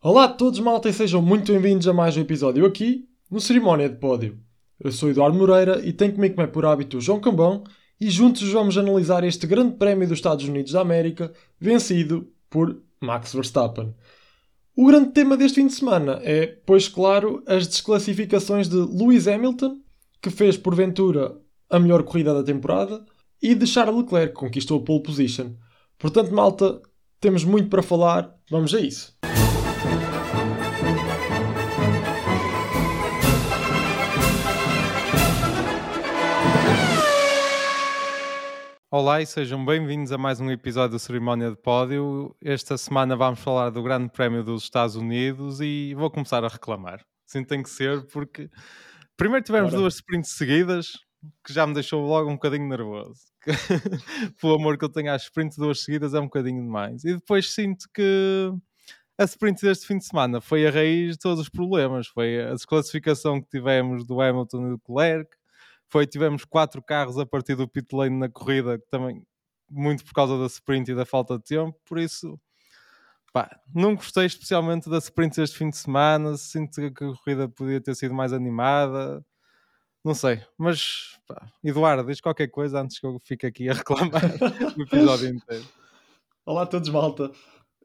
Olá a todos, malta, e sejam muito bem-vindos a mais um episódio aqui, no Cerimónia de Pódio. Eu sou Eduardo Moreira e tenho comigo, como é por hábito, o João Cambão, e juntos vamos analisar este grande prémio dos Estados Unidos da América, vencido por Max Verstappen. O grande tema deste fim de semana é, pois claro, as desclassificações de Lewis Hamilton, que fez porventura a melhor corrida da temporada, e de Charles Leclerc, que conquistou a pole position. Portanto, malta, temos muito para falar, vamos a isso. Olá e sejam bem-vindos a mais um episódio do Cerimónia de Pódio. Esta semana vamos falar do Grande Prémio dos Estados Unidos e vou começar a reclamar. Sim, tem que ser, porque primeiro tivemos Ora. duas sprints seguidas, que já me deixou logo um bocadinho nervoso. Pelo amor que eu tenho às sprints duas seguidas é um bocadinho demais. E depois sinto que a sprint deste fim de semana foi a raiz de todos os problemas. Foi a desclassificação que tivemos do Hamilton e do Leclerc, foi tivemos quatro carros a partir do pit lane na corrida, também muito por causa da sprint e da falta de tempo, por isso pá, não gostei especialmente da sprint este fim de semana, sinto que a corrida podia ter sido mais animada, não sei, mas pá, Eduardo, diz qualquer coisa antes que eu fique aqui a reclamar o episódio inteiro. Olá a todos, malta.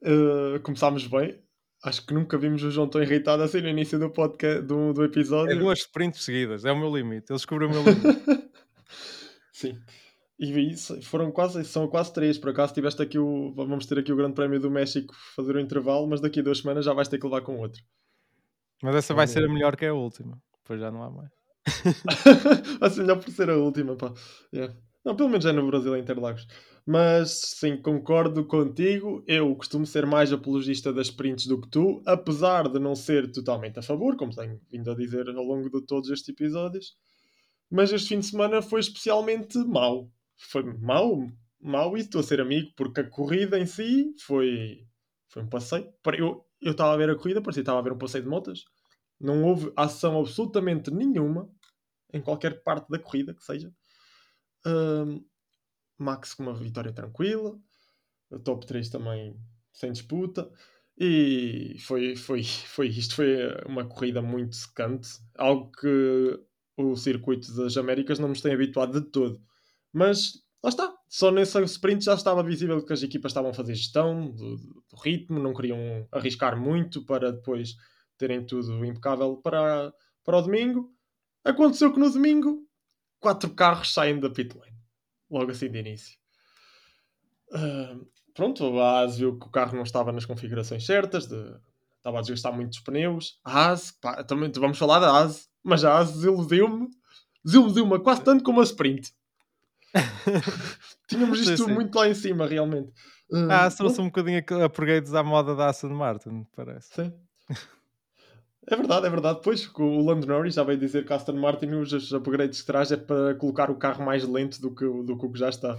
Uh, começámos bem. Acho que nunca vimos o João tão irritado assim no início do podcast do, do episódio. É duas sprints seguidas, é o meu limite. Ele descobriu o meu limite. Sim. E isso, foram quase, são quase três. Por acaso tiveste aqui o. Vamos ter aqui o Grande Prémio do México fazer o intervalo, mas daqui a duas semanas já vais ter que levar com outro. Mas essa vai ser a melhor que a última. Depois já não há mais. vai ser melhor por ser a última, pá. Yeah. Não, pelo menos é no Brasil, em Interlagos. Mas sim, concordo contigo. Eu costumo ser mais apologista das sprints do que tu, apesar de não ser totalmente a favor, como tenho vindo a dizer ao longo de todos estes episódios. Mas este fim de semana foi especialmente mau. Foi mau, mau e estou a ser amigo, porque a corrida em si foi, foi um passeio. Eu estava a ver a corrida, parecia que estava a ver um passeio de motas. Não houve ação absolutamente nenhuma em qualquer parte da corrida que seja. Max com uma vitória tranquila, top 3 também sem disputa. E foi, foi, foi isto, foi uma corrida muito secante, algo que o circuito das Américas não nos tem habituado de todo. Mas lá está, só nesse sprint já estava visível que as equipas estavam a fazer gestão do, do ritmo, não queriam arriscar muito para depois terem tudo impecável para, para o domingo. Aconteceu que no domingo quatro carros saem da pit lane logo assim de início. Uh, pronto, a AS viu que o carro não estava nas configurações certas, de, estava a desgastar muitos pneus. A AS, pá, também vamos falar da AS, mas a AS desiludiu-me, desiludiu-me quase tanto como a Sprint. Tínhamos isto sim, sim. muito lá em cima, realmente. Uh, ah, trouxe um bocadinho upgrades à moda da Aston Martin, parece. Sim. É verdade, é verdade. Pois o Lando Norris já veio dizer que Aston Martin os upgrades que traz é para colocar o carro mais lento do que, do que o que já está,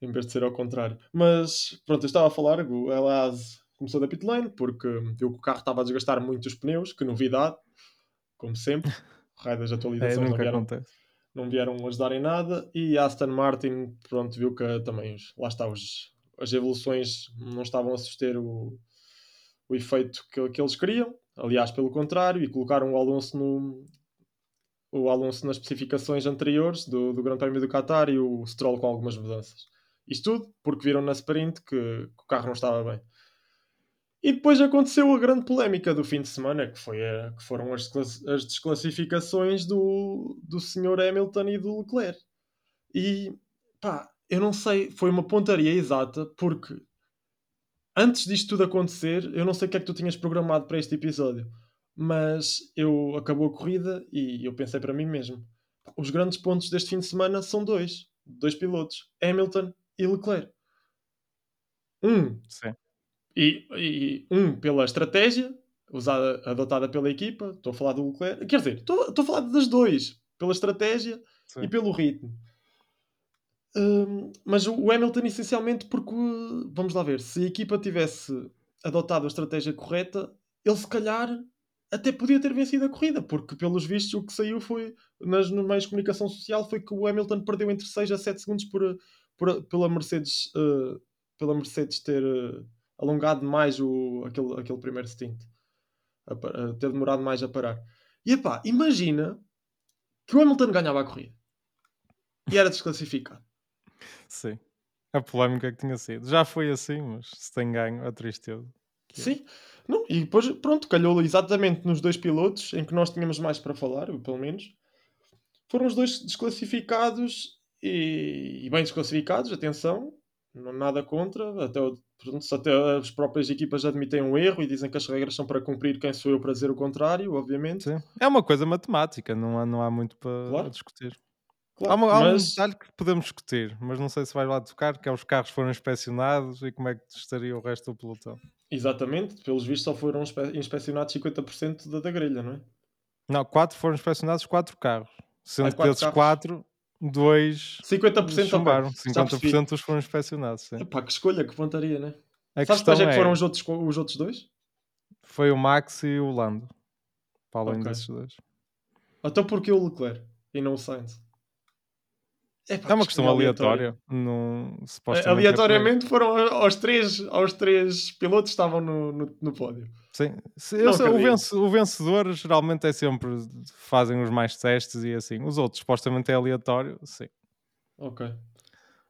em vez de ser ao contrário. Mas pronto, eu estava a falar, o Elaz começou da pit lane porque viu que o carro estava a desgastar muito os pneus, que novidade, como sempre. Raio das atualizações é, não, vieram, não vieram ajudar em nada. E a Aston Martin, pronto, viu que também lá está, os, as evoluções não estavam a suster o, o efeito que, que eles queriam Aliás, pelo contrário, e colocaram o Alonso no, o Alonso nas especificações anteriores do, do Grande Prémio do Qatar e o Stroll com algumas mudanças. Isto tudo porque viram na sprint que, que o carro não estava bem. E depois aconteceu a grande polémica do fim de semana, que, foi a, que foram as, as desclassificações do, do Sr. Hamilton e do Leclerc. E pá, eu não sei, foi uma pontaria exata, porque antes disto tudo acontecer, eu não sei o que é que tu tinhas programado para este episódio, mas eu acabou a corrida e eu pensei para mim mesmo: os grandes pontos deste fim de semana são dois, dois pilotos, Hamilton e Leclerc. Um. E, e um pela estratégia usada, adotada pela equipa, estou a falar do Leclerc, quer dizer, estou, estou a falar das dois, pela estratégia Sim. e pelo ritmo mas o Hamilton, essencialmente, porque vamos lá ver, se a equipa tivesse adotado a estratégia correta, ele se calhar até podia ter vencido a corrida, porque pelos vistos o que saiu foi nas, nos meios de comunicação social foi que o Hamilton perdeu entre 6 a 7 segundos por, por pela Mercedes uh, pela Mercedes ter uh, alongado mais o, aquele, aquele primeiro stint, a, a ter demorado mais a parar. E epá, imagina que o Hamilton ganhava a corrida e era desclassificado. Sim. A polémica que tinha sido. Já foi assim, mas se tem ganho, a tristeza. É. Sim. Não, e depois, pronto, calhou exatamente nos dois pilotos em que nós tínhamos mais para falar, pelo menos. Foram os dois desclassificados e, e bem desclassificados, atenção, não, nada contra. Até, pronto, até as próprias equipas admitem um erro e dizem que as regras são para cumprir, quem sou eu para dizer o contrário, obviamente. Sim. É uma coisa matemática, não há, não há muito para Claro. discutir. Claro, há, uma- há um detalhe que podemos discutir, mas não sei se vais lá tocar, que é os carros foram inspecionados e como é que estaria o resto do pelotão. Exatamente, pelos vistos só foram inspe- inspecionados 50% da, da grelha, não é? Não, quatro foram inspecionados, quatro carros. Sendo que quatro desses carros. quatro, dois 50% chumbaram. ok, já percebi. 50% dos foram inspecionados. Sim. Epá, que escolha, que pontaria, né? A Sabes questão quais é que é, foram os outros, os outros dois? foi o Max e o Lando. Para além Ok. desses dois. Até porque o Leclerc e não o Sainz. Epá, É uma que questão escolha aleatória. Não, é Aleatoriamente foram aos três, aos três pilotos que estavam no, no, no pódio. Sim. Se- eu sei, o, o vencedor geralmente é sempre. Fazem os mais testes e assim. Os outros supostamente é aleatório. Sim. Ok.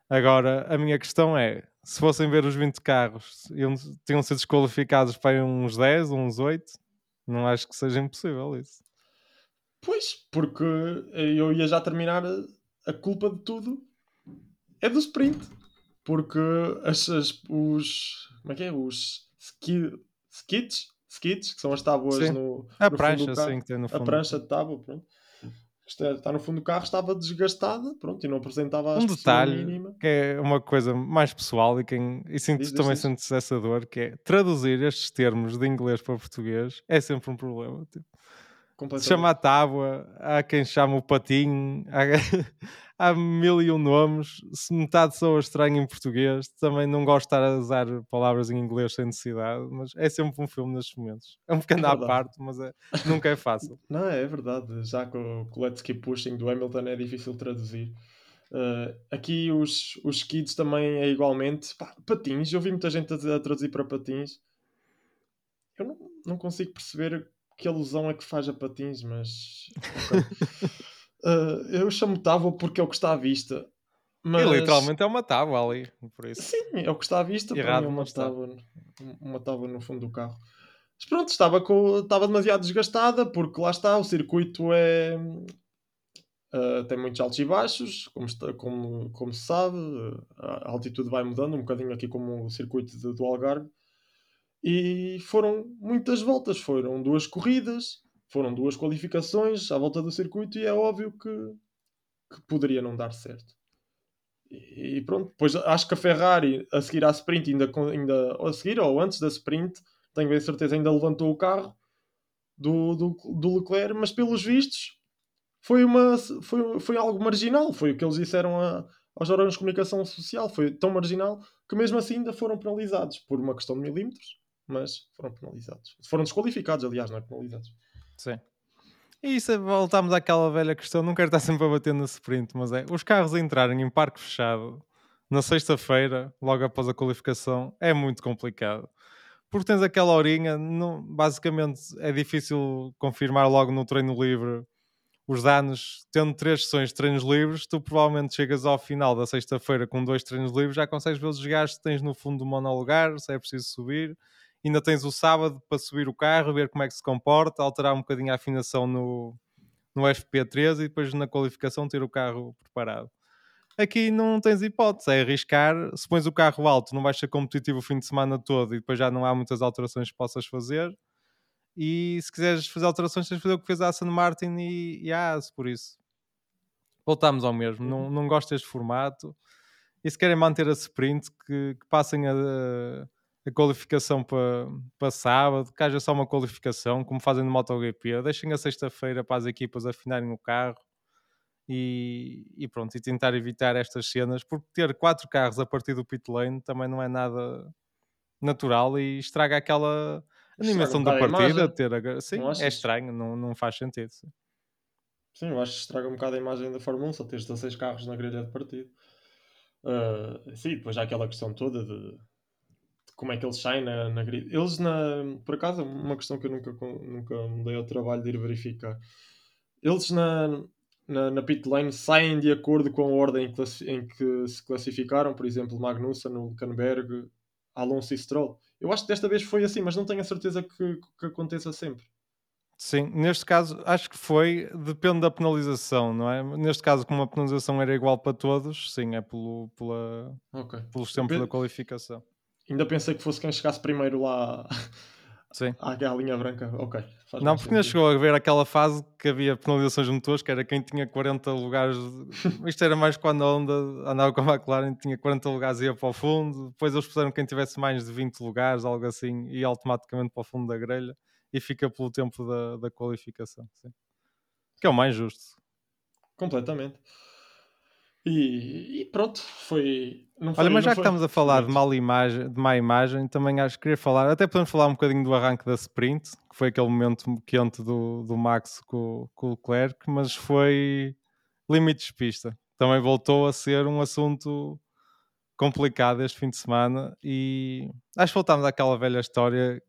Agora, a minha questão é: se fossem ver os 20 carros, iam, tinham sido desqualificados para uns 10, uns 8. Não acho que seja impossível isso. Pois, porque eu ia já terminar a, culpa de tudo é do sprint. Porque as, as- os. Como é que é? Os ski, skits, skits, que são as tábuas Sim. no, A no prancha, fundo do carro. assim, que tem no fundo. A prancha de tábua, pronto. Está, está no fundo do carro, estava desgastada, pronto, e não apresentava Um detalhe mínima. que é uma coisa mais pessoal e, quem, e sinto Diz, também diz. sentes essa dor, que é traduzir estes termos de inglês para português é sempre um problema. Tipo. Chama a tábua, há quem chama o patinho, há, há mil e um nomes. Se metade soa estranho em português, também não gosto de estar a usar palavras em inglês sem necessidade, mas é sempre um filme nestes momentos. É um bocado à verdade. parte, mas é- nunca é fácil. Não, é verdade. Já com o Let's Keep Pushing do Hamilton é difícil traduzir. Uh, aqui os, os skids também é igualmente. Pá, patins, eu vi muita gente a, a traduzir para patins. Eu não, não consigo perceber que alusão é que faz a patins, mas. Uh, eu chamo tábua porque é o que está à vista. Mas... E literalmente é uma tábua ali, por isso. Sim, é o que está à vista. para Errado mim é uma tábua, uma tábua no fundo do carro. Mas pronto, estava, com, estava demasiado desgastada porque lá está, o circuito é. ah, tem muitos altos e baixos, como, está- como, como se sabe, a altitude vai mudando um bocadinho aqui como o circuito do Algarve. E foram muitas voltas, foram duas corridas, foram duas qualificações à volta do circuito e é óbvio que, que poderia não dar certo. E pronto, depois acho que a Ferrari a seguir à sprint, ainda, ainda a seguir ou antes da sprint, tenho bem certeza, ainda levantou o carro do, do, do Leclerc, mas pelos vistos foi, uma, foi, foi algo marginal. Foi o que eles disseram a, aos órgãos de comunicação social. Foi tão marginal que mesmo assim ainda foram penalizados por uma questão de milímetros, mas foram penalizados. Foram desqualificados, aliás, não é penalizados. Sim. E isso, voltamos àquela velha questão, não quero estar sempre a bater na sprint, mas é, os carros entrarem em parque fechado na sexta-feira, logo após a qualificação, é muito complicado. Porque tens aquela horinha, não, basicamente é difícil confirmar logo no treino livre os danos, tendo três sessões de treinos livres, tu provavelmente chegas ao final da sexta-feira com dois treinos livres, já consegues ver os desgastes que tens no fundo do monolugar, se é preciso subir. Ainda tens o sábado para subir o carro, ver como é que se comporta, alterar um bocadinho a afinação no, no FP13 e depois na qualificação ter o carro preparado. Aqui não tens hipótese, é arriscar. Se pões o carro alto, não vais ser competitivo o fim de semana todo e depois já não há muitas alterações que possas fazer. E se quiseres fazer alterações, tens de fazer o que fez a Aston Martin e, e a AS, por isso. Voltamos ao mesmo. Não, não gosto deste formato. E se querem manter a sprint, que, que passem a, a qualificação para, para sábado, que haja só uma qualificação, como fazem no MotoGP. Deixem a sexta-feira para as equipas afinarem o carro e, e pronto, e tentar evitar estas cenas, porque ter quatro carros a partir do pit lane também não é nada natural e estraga aquela animação da partida. Ter a- Sim, Não é estranho, não, não faz sentido. sim. Sim, eu acho que estraga um bocado a imagem da Fórmula 1, só tens 16 carros na grelha de partida. Ah, sim, depois há aquela questão toda de como é que eles saem na, na grid. Eles, na, por acaso, uma questão que eu nunca, nunca me dei ao trabalho de ir verificar. Eles na, na, na pit lane saem de acordo com a ordem em, em que se classificaram, por exemplo, Magnussen, Hülkenberg, Alonso e Stroll. Eu acho que desta vez foi assim, mas não tenho a certeza que, que aconteça sempre. Sim, neste caso acho que foi, depende da penalização, não é? Neste caso, como a penalização era igual para todos, sim, é pelo, pela, okay. pelos tempos da qualificação. Ainda pensei que fosse quem chegasse primeiro lá Sim. à linha branca. Ok. não, porque ainda chegou a ver aquela fase que havia penalizações de motores, que era quem tinha 40 lugares. Isto era mais quando a Honda andava com a McLaren, tinha 40 lugares e ia para o fundo. Depois eles puseram quem tivesse mais de 20 lugares, algo assim, e automaticamente para o fundo da grelha e fica pelo tempo da, da qualificação. Sim. Que é o mais justo. Completamente. E, e pronto, foi. Não foi Olha, mas já que estamos a falar de, mal imagem, de má imagem, também acho que queria falar, até podemos falar um bocadinho do arranque da sprint, que foi aquele momento quente do, do Max com, com o Leclerc, mas foi limites de pista. Também voltou a ser um assunto complicado este fim de semana e acho que voltámos àquela velha história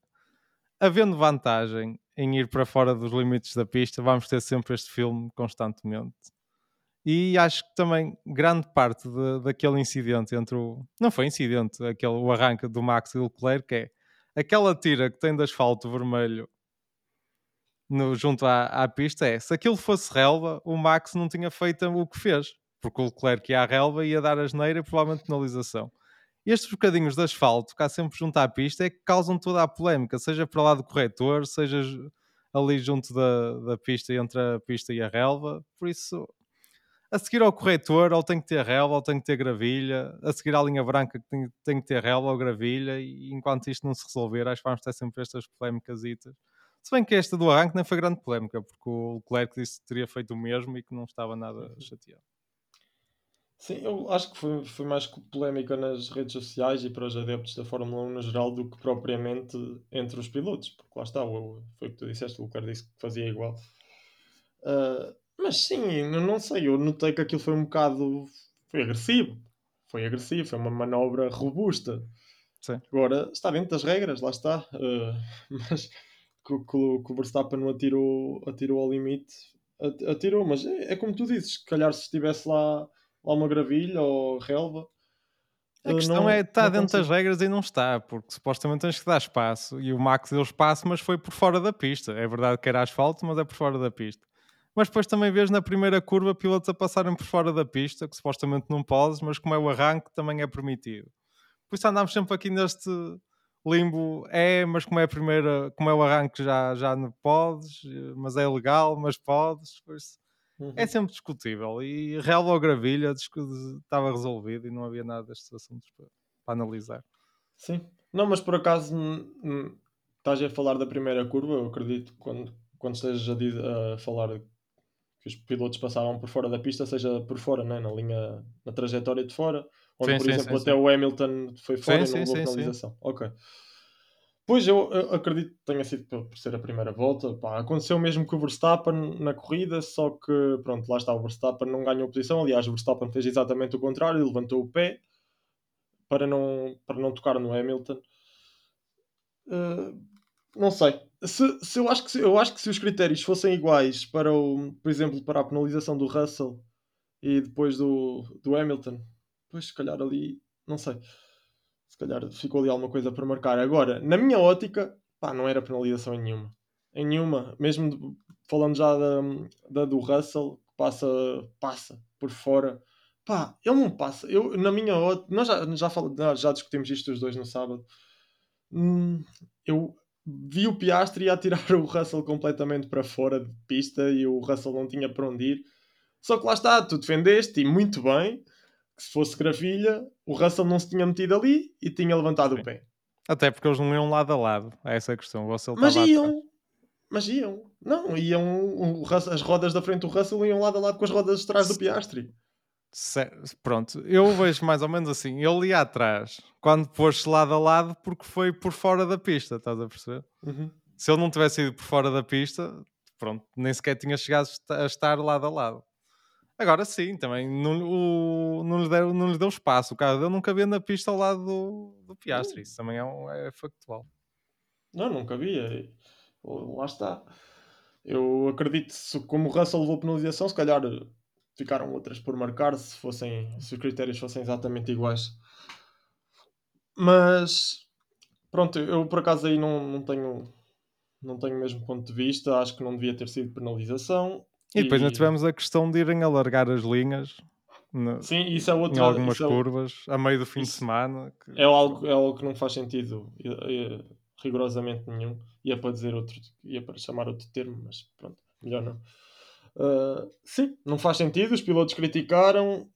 havendo vantagem em ir para fora dos limites da pista, vamos ter sempre este filme constantemente. E acho que também grande parte de, daquele incidente entre o. Não foi incidente, aquele, o arranque do Max e Leclerc, é aquela tira que tem de asfalto vermelho no, junto à, à pista. É se aquilo fosse relva, o Max não tinha feito o que fez, porque o Leclerc ia à relva ia dar a geneira e provavelmente penalização estes bocadinhos de asfalto cá sempre junto à pista é que causam toda a polémica, seja para lá do corretor, seja ali junto da, da pista entre a pista e a relva. Por isso, a seguir ao corretor, ou tem que ter relva, ou tem que ter gravilha, a seguir à linha branca, tem, tem que ter relva ou gravilha, e enquanto isto não se resolver, acho que vamos ter sempre estas polémicas. Se bem que esta do arranque nem foi grande polémica, porque o Leclerc disse que teria feito o mesmo e que não estava nada uhum. chateado. Sim, eu acho que foi, foi mais polémica nas redes sociais e para os adeptos da Fórmula 1 no geral do que propriamente entre os pilotos, porque lá está, foi o que tu disseste, o Lucas disse que fazia igual. Uh, mas sim, não sei, eu notei que aquilo foi um bocado. Foi agressivo. Foi agressivo, foi uma manobra robusta. Sim. Agora, está dentro das regras, lá está. Uh, mas que, o Verstappen não atirou, atirou ao limite, atirou, mas é, é como tu dizes, se calhar se estivesse lá ou uma gravilha ou relva. A questão não, é, está dentro das regras e não está, porque supostamente tens que dar espaço e o Max deu espaço, mas foi por fora da pista. É verdade que era asfalto, mas é por fora da pista. Mas depois também vês na primeira curva pilotos a passarem por fora da pista, que supostamente não podes, mas como é o arranque, também é permitido. Por isso andamos sempre aqui neste limbo, é, mas como é a primeira, como é o arranque já, já não podes, mas é legal, mas podes. Por isso é uhum. É sempre discutível. E real ou gravilha estava resolvido e não havia nada destes assuntos para, para analisar. Sim. Não, mas por acaso estás a falar da primeira curva, eu acredito que quando, quando estejas a, a, falar que os pilotos passavam por fora da pista, seja por fora, né? na linha, na trajetória de fora, onde sim, por sim, exemplo sim, até o Hamilton foi fora e não houve penalização. Ok. Pois eu, eu, acredito que tenha sido por ser a primeira volta. Pá, aconteceu mesmo com o Verstappen na corrida, só que pronto, lá está o Verstappen não ganhou posição. Aliás, o Verstappen fez exatamente o contrário, levantou o pé para não, para não tocar no Hamilton. Uh, não sei. Se, se eu, acho que, eu acho que se os critérios fossem iguais para o, por exemplo, para a penalização do Russell e depois do, do Hamilton, pois se calhar ali, não sei calhar ficou ali alguma coisa para marcar. Agora, na minha ótica, pá, não era penalização em nenhuma. Em nenhuma. Mesmo de, falando já da, da, do Russell, que passa, passa por fora. Pá, ele não passa. Eu, na minha ótica, nós já, já, fal, já discutimos isto os dois no sábado. Hum, eu vi o Piastri a tirar o Russell completamente para fora de pista e o Russell não tinha para onde ir. Só que lá está, tu defendeste e muito bem que se fosse gravilha, o Russell não se tinha metido ali e tinha levantado Sim. o pé. Até porque eles não iam lado a lado. É essa a questão. O Russell mas iam. Mas iam. Não, iam. as rodas da frente do Russell iam lado a lado com as rodas de trás do Piastri. Pronto, eu vejo mais ou menos assim. Ele ia atrás quando pôs-se lado a lado porque foi por fora da pista, estás a perceber? Uhum. Se ele não tivesse ido por fora da pista, pronto, nem sequer tinha chegado a estar lado a lado. Agora sim, também não, o, não, lhe deu, não lhe deu espaço. O carro dele nunca vê na pista ao lado do, do Piastri. Isso também é, um, é factual. Não, nunca havia. Lá está. Eu acredito como o Russell levou penalização, se calhar ficaram outras por marcar se, fossem, se os critérios fossem exatamente iguais. Mas pronto, eu por acaso aí não, não tenho não tenho o mesmo ponto de vista, acho que não devia ter sido penalização. E depois e... ainda tivemos a questão de irem alargar as linhas no, Sim, isso é outra, em algumas é, curvas, a meio do fim de semana. Que... É, algo, é algo que não faz sentido rigorosamente nenhum. Ia para dizer outro, ia para chamar outro termo, mas pronto, melhor não. Uh, sim, não faz sentido, os pilotos criticaram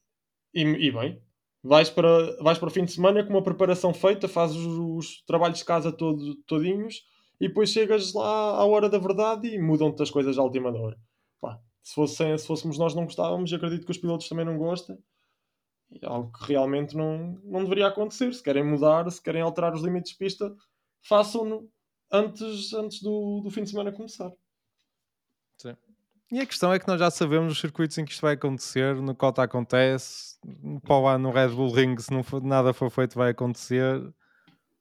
e, e, bem. Vais para, vais para o fim de semana com uma preparação feita, fazes os, os trabalhos de casa todo, todinhos e depois chegas lá à hora da verdade e mudam-te as coisas à última hora. Pá, se, fosse, se fôssemos nós não gostávamos, acredito que os pilotos também não gostem. É algo que realmente não, não deveria acontecer. Se querem mudar, se querem alterar os limites de pista, façam-no antes, antes do, do fim de semana começar. Sim. E a questão é que nós já sabemos os circuitos em que isto vai acontecer, no Cota acontece, para ano no Red Bull Ring, se não for, nada for feito, vai acontecer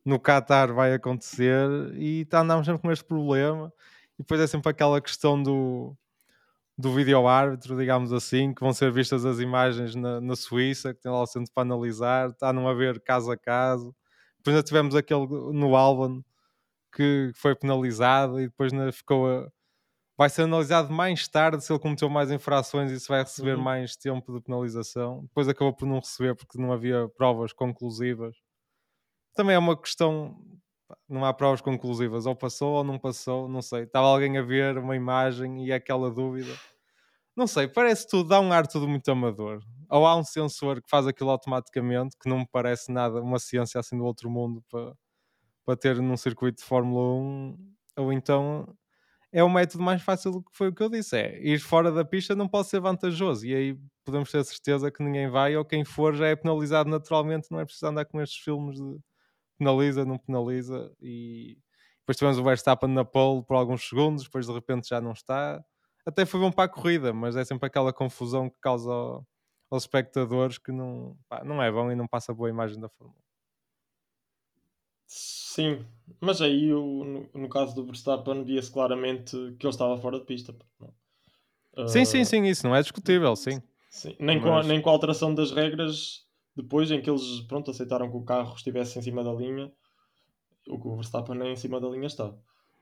no Qatar vai acontecer e tá, andamos sempre com este problema. E depois é sempre aquela questão do, do vídeo árbitro, digamos assim, que vão ser vistas as imagens na, na Suíça, que tem lá o centro para analisar, está a não haver caso a caso. Depois ainda tivemos aquele no Albon que foi penalizado e depois ficou a, vai ser analisado mais tarde se ele cometeu mais infrações e se vai receber uhum. mais tempo de penalização. Depois acabou por não receber porque não havia provas conclusivas também é uma questão. Não há provas conclusivas, ou passou ou não passou, não sei. Estava alguém a ver uma imagem e é aquela dúvida. Não sei, parece tudo, dá um ar tudo muito amador. Ou há um sensor que faz aquilo automaticamente, que não me parece nada uma ciência assim do outro mundo para, para ter num circuito de Fórmula 1, ou então é o método mais fácil que foi o que eu disse: é ir fora da pista não pode ser vantajoso, e aí podemos ter certeza que ninguém vai, ou quem for já é penalizado naturalmente, não é preciso andar com estes filmes de penaliza, não penaliza, e depois tivemos o Verstappen na pole por alguns segundos, depois de repente já não está. Até foi bom para a corrida, mas é sempre aquela confusão que causa aos espectadores que não, pá, não é bom e não passa boa imagem da Fórmula 1. Sim, mas aí no, no caso do Verstappen via-se claramente que ele estava fora de pista. Uh, sim, sim, sim, isso não é discutível, sim. sim. Nem, com a, nem com a alteração das regras depois em que eles pronto, aceitaram que o carro estivesse em cima da linha, o que o Verstappen nem em cima da linha está.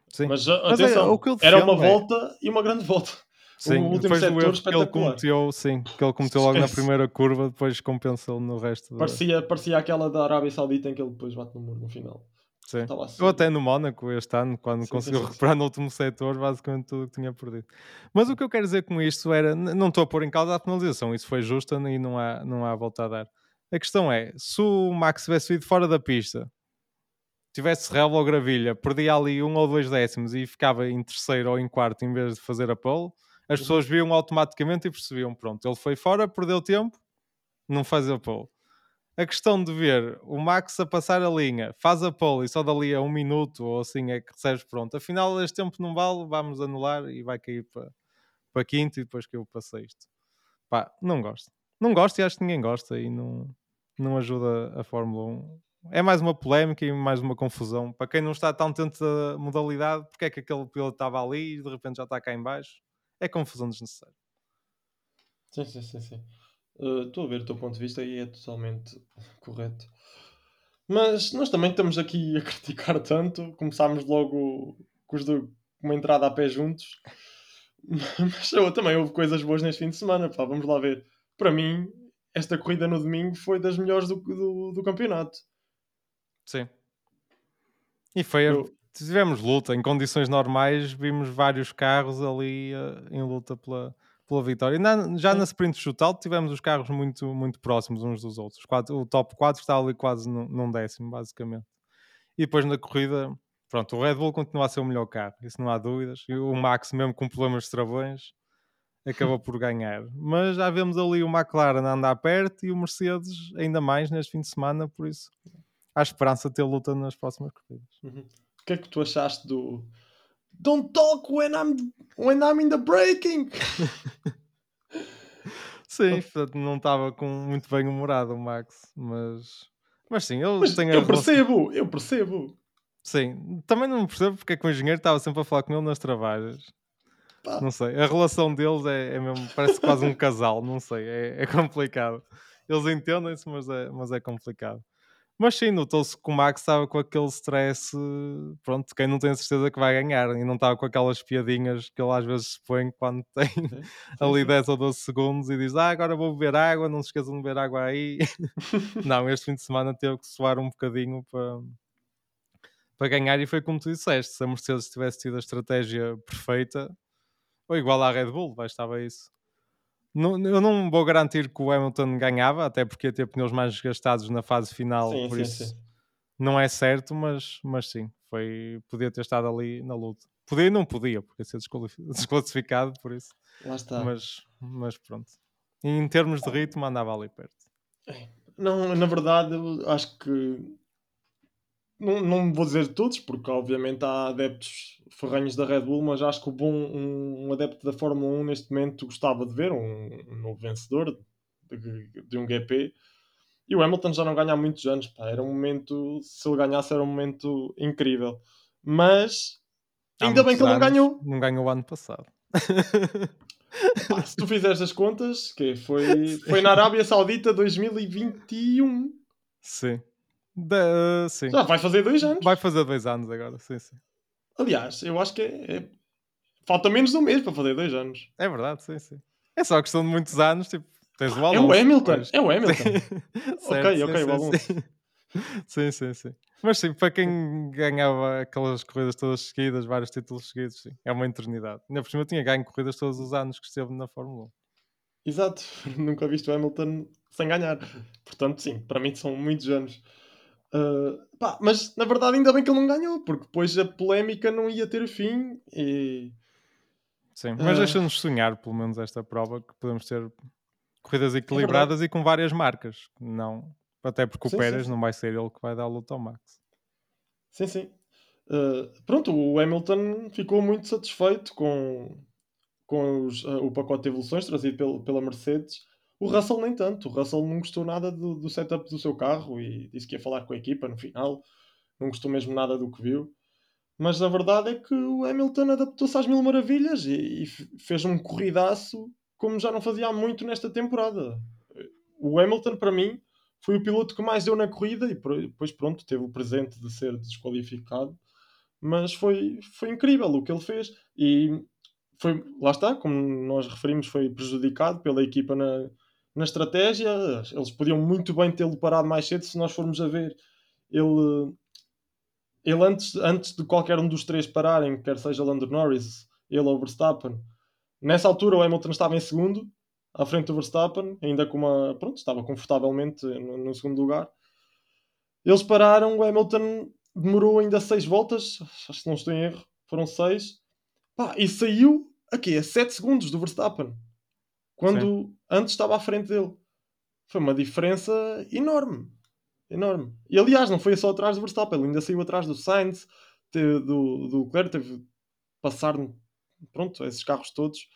Sim. Mas, Mas é, atenção, é, era uma é... volta e uma grande volta. Sim, o último setor que ele cometeu, sim, que ele cometeu logo na primeira curva, depois compensa-lo no resto. Parecia, da... parecia aquela da Arábia Saudita em que ele depois bate no muro no final. Sim. Assim. Ou até no Mónaco este ano, quando sim, conseguiu sim, sim, recuperar no último setor basicamente tudo que tinha perdido. Mas o que eu quero dizer com isto era, não estou a pôr em causa a penalização, isso foi justa e não há, não há volta a dar. A questão é, se o Max tivesse ido fora da pista, tivesse relva ou gravilha, perdia ali um ou dois décimos e ficava em terceiro ou em quarto em vez de fazer a pole, as uhum. pessoas viam automaticamente e percebiam, pronto, ele foi fora, perdeu tempo, não faz a pole. A questão de ver o Max a passar a linha, faz a pole e só dali a um minuto ou assim é que recebes pronto. Afinal, este tempo não vale, vamos anular e vai cair para, para quinto e depois que eu passei isto. Pá, não gosto. Não gosto e acho que ninguém gosta e não, não ajuda a Fórmula 1. É mais uma polémica e mais uma confusão. Para quem não está tão dentro da modalidade, porque é que aquele piloto estava ali e de repente já está cá em baixo? É confusão desnecessária. Sim, sim, sim, sim. Uh, estou a ver o teu ponto de vista e é totalmente correto. Mas nós também estamos aqui a criticar tanto. Começámos logo com os do, uma entrada a pé juntos. Mas eu, também houve coisas boas neste fim de semana. Pá, vamos lá ver. Para mim, esta corrida no domingo foi das melhores do, do, do campeonato. Sim. E foi. Eu... Tivemos luta. Em condições normais, vimos vários carros ali uh, em luta pela, pela vitória. Na, já Sim. na sprint shootout tivemos os carros muito, muito próximos uns dos outros. Quatro, o top 4 está ali quase num, num décimo, basicamente. E depois na corrida, pronto, o Red Bull continua a ser o melhor carro, isso não há dúvidas. E o Max, mesmo com problemas de travões, acabou por ganhar. Mas já vemos ali o McLaren a andar perto e o Mercedes ainda mais neste fim de semana, por isso há esperança de ter luta nas próximas corridas. Uhum. O que é que tu achaste do Don't talk when I'm, when I'm in the braking? Sim, portanto, não estava com muito bem humorado o Max, mas, mas sim, ele Mas tem a eu percebo, eu percebo. Sim, também não percebo porque é que o engenheiro estava sempre a falar com ele nas trabalhas. Pá. Não sei, a relação deles é, é mesmo, parece quase um casal, não sei, é, é complicado. Eles entendem-se, mas é, mas é complicado. Mas sim, notou-se que o Max estava com aquele stress, pronto, quem não tem a certeza que vai ganhar e não estava com aquelas piadinhas que ele às vezes se põe quando tem Sim, ali sim. 10 ou 12 segundos e diz: Ah, agora vou beber água, não se esqueçam de beber água aí. não, este fim de semana teve que suar um bocadinho para, para ganhar e foi como tu disseste: se a Mercedes tivesse tido a estratégia perfeita, ou igual à Red Bull, bastava isso. Não, eu não vou garantir que o Hamilton ganhava, até porque ia ter pneus mais desgastados na fase final, Sim, por sim, isso sim. não é certo, mas, mas sim, foi, podia ter estado ali na luta. Podia e não podia, porque ia ser desclassificado, por isso. Lá está. Mas, mas pronto. E em termos de ritmo, andava ali perto. Não, na verdade, eu acho que não, não vou dizer todos, porque obviamente há adeptos ferranhos da Red Bull, mas acho que o bom, um, um adepto da Fórmula 1 neste momento gostava de ver um, um novo vencedor de, de um GP. E o Hamilton já não ganha há muitos anos, pá. Era um momento, se ele ganhasse, era um momento incrível. Mas Há ainda bem que ele não ganhou. Não ganhou o ano passado. Pá, se tu fizeres as contas, que foi, foi na Arábia Saudita 2021. sim. Da- sim. Já vai fazer dois anos. Vai fazer dois anos agora, sim, sim. Aliás, eu acho que é, é- falta menos de um mês para fazer dois anos. É verdade, sim, sim. É só questão de muitos anos, tipo, tens o É Alonso. o Hamilton, depois. é o Hamilton. Certo, ok, sim, ok, sim, o Alonso. sim. Sim, sim, sim. Mas sim, para quem ganhava aquelas corridas todas seguidas, vários títulos seguidos, sim, é uma eternidade. Ainda por cima eu tinha ganho corridas todos os anos que esteve na Fórmula 1. Exato, nunca visto o Hamilton sem ganhar. Portanto, sim, para mim são muitos anos. Uh, pá, mas na verdade, ainda bem que ele não ganhou, porque depois a polémica não ia ter fim. E Sim, mas Ah. deixa-nos sonhar, pelo menos, esta prova, que podemos ter corridas equilibradas e com várias marcas. Não, até porque Sim, o sim, Pérez sim. não vai ser ele que vai dar a luta ao Max. sim, sim. Uh, pronto, o Hamilton ficou muito satisfeito com, com os, uh, o pacote de evoluções trazido pelo, pela Mercedes. O Russell nem tanto. O Russell não gostou nada do, do setup do seu carro e disse que ia falar com a equipa no final. Não gostou mesmo nada do que viu. Mas a verdade é que o Hamilton adaptou-se às mil maravilhas e, e fez um corridaço como já não fazia há muito nesta temporada. O Hamilton, para mim, foi o piloto que mais deu na corrida e depois, pronto, teve o presente de ser desqualificado. Mas foi, foi incrível o que ele fez e foi, lá está, como nós referimos, foi prejudicado pela equipa na, na estratégia. Eles podiam muito bem tê-lo parado mais cedo se nós formos a ver. Ele, ele antes, antes de qualquer um dos três pararem, quer seja Lando Norris, ele ou Verstappen, nessa altura o Hamilton estava em segundo, à frente do Verstappen, ainda com uma. Pronto, estava confortavelmente no, no segundo lugar. Eles pararam, o Hamilton demorou ainda seis voltas, acho que não estou em erro, foram seis, pá, e saiu aqui a 7 segundos do Verstappen, quando antes estava à frente dele. Foi uma diferença enorme. Enorme. E aliás, não foi só atrás do Verstappen, ele ainda saiu atrás do Sainz, teve- do, do Leclerc, teve de passar pronto, esses carros todos.